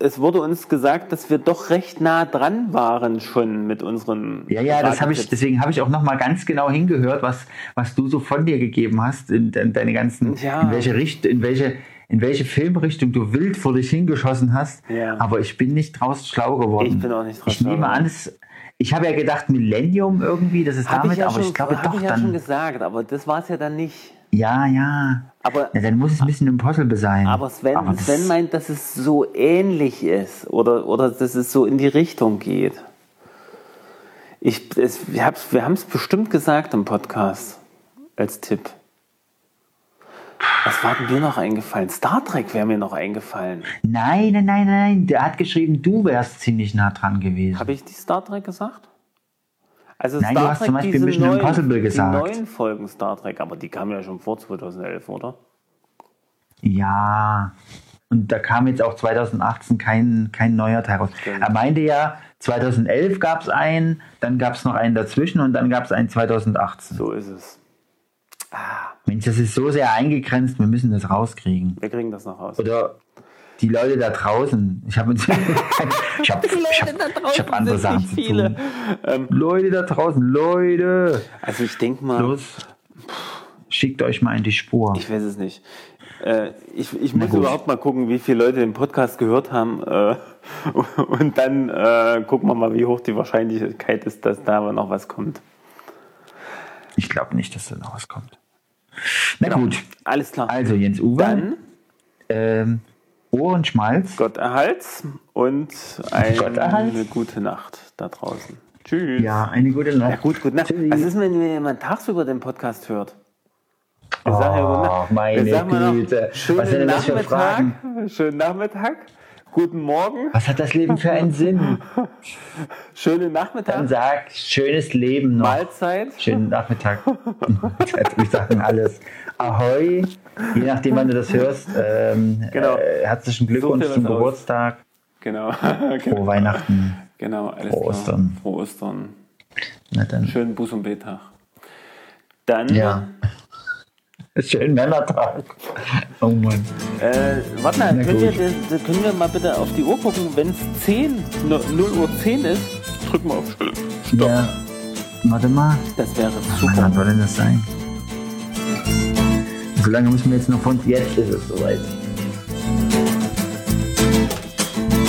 äh, es wurde uns gesagt, dass wir doch recht nah dran waren schon mit unseren. Ja, ja, das habe ich, deswegen habe ich auch nochmal ganz genau hingehört, was, was du so von dir gegeben hast, in, in deine ganzen, Ja. in welche Richtung, in welche, in welche Filmrichtung du wild vor dich hingeschossen hast. Ja. Aber ich bin nicht draus schlau geworden. Ich bin auch nicht draus Ich nehme an, es, ich habe ja gedacht Millennium irgendwie, das ist Hab damit, ich ja aber schon, ich glaube doch ich ja schon gesagt, aber das war es ja dann nicht. ja, ja. Aber, ja. Dann muss es ein bisschen impossible sein. aber Sven, Aber Sven meint, dass es so ähnlich ist oder, oder dass es so in die Richtung geht. Ich, es, wir haben es bestimmt gesagt im Podcast als Tipp. Was war denn dir noch eingefallen? Star Trek wäre mir noch eingefallen. Nein, nein, nein, nein. Der hat geschrieben, du wärst ziemlich nah dran gewesen. Habe ich die Star Trek gesagt? Also Nein, Star du hast Trek, zum Beispiel Mission neuen, Impossible gesagt. Die neuen Folgen Star Trek, aber die kamen ja schon vor 2011, oder? Ja, und da kam jetzt auch 2018 kein, kein neuer Teil raus. Stimmt. Er meinte ja, 2011 gab es einen, dann gab es noch einen dazwischen und dann gab es einen 2018. So ist es. Mensch, das ist so sehr eingegrenzt, wir müssen das rauskriegen. Wir kriegen das noch raus. Oder die Leute da draußen. Ich habe ich hab, ich hab, ich hab andere Sachen zu tun. Ähm, Leute da draußen, Leute. also ich denke mal, Los, schickt euch mal in die Spur. ich weiß es nicht. Äh, ich ich muss gut. überhaupt mal gucken, wie viele Leute den Podcast gehört haben. Äh, und dann äh, gucken wir mal, wie hoch die Wahrscheinlichkeit ist, dass da noch was kommt. Ich glaube nicht, dass da noch was kommt. Na gut, Alles klar. also Jens Uwe. dann ähm, Ohrenschmalz. Gott erhalt's und Gott erhalt's. eine gute Nacht da draußen. Tschüss. Ja, eine gute Nacht. Ja, gut, gut. Nacht. Was ist, wenn jemand tagsüber den Podcast hört? Wir Oh, sagen ja gute Nacht. meine Wir sagen mal noch, Güte. Was Schönen sind denn das Nachmittag. Schönen Nachmittag. Guten Morgen. Was hat das Leben für einen Sinn? Schönen Dann Nachmittag. sag, schönes Leben noch. Mahlzeit. Schönen Nachmittag. Wir sagen alles. Ahoi. Je nachdem, wann du das hörst. Ähm, Genau. äh, herzlichen Glückwunsch zum aus. Geburtstag. Genau. Frohe genau. Weihnachten. Genau, alles Frohe. Ostern. Frohe Ostern. Na dann. Schönen Buß- und Betag. Dann, Ja. Schönen Männertag. Oh Mann. äh, warte mal, können wir, können wir mal bitte auf die Uhr gucken? Wenn es 10, 0 Uhr 10 ist, drück mal auf Stopp. Ja. Warte mal. Das wäre super. wann soll denn das sein? So lange müssen wir jetzt noch von. Jetzt ist es soweit.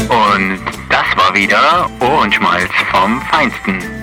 Und das war wieder Ohrenschmalz vom Feinsten.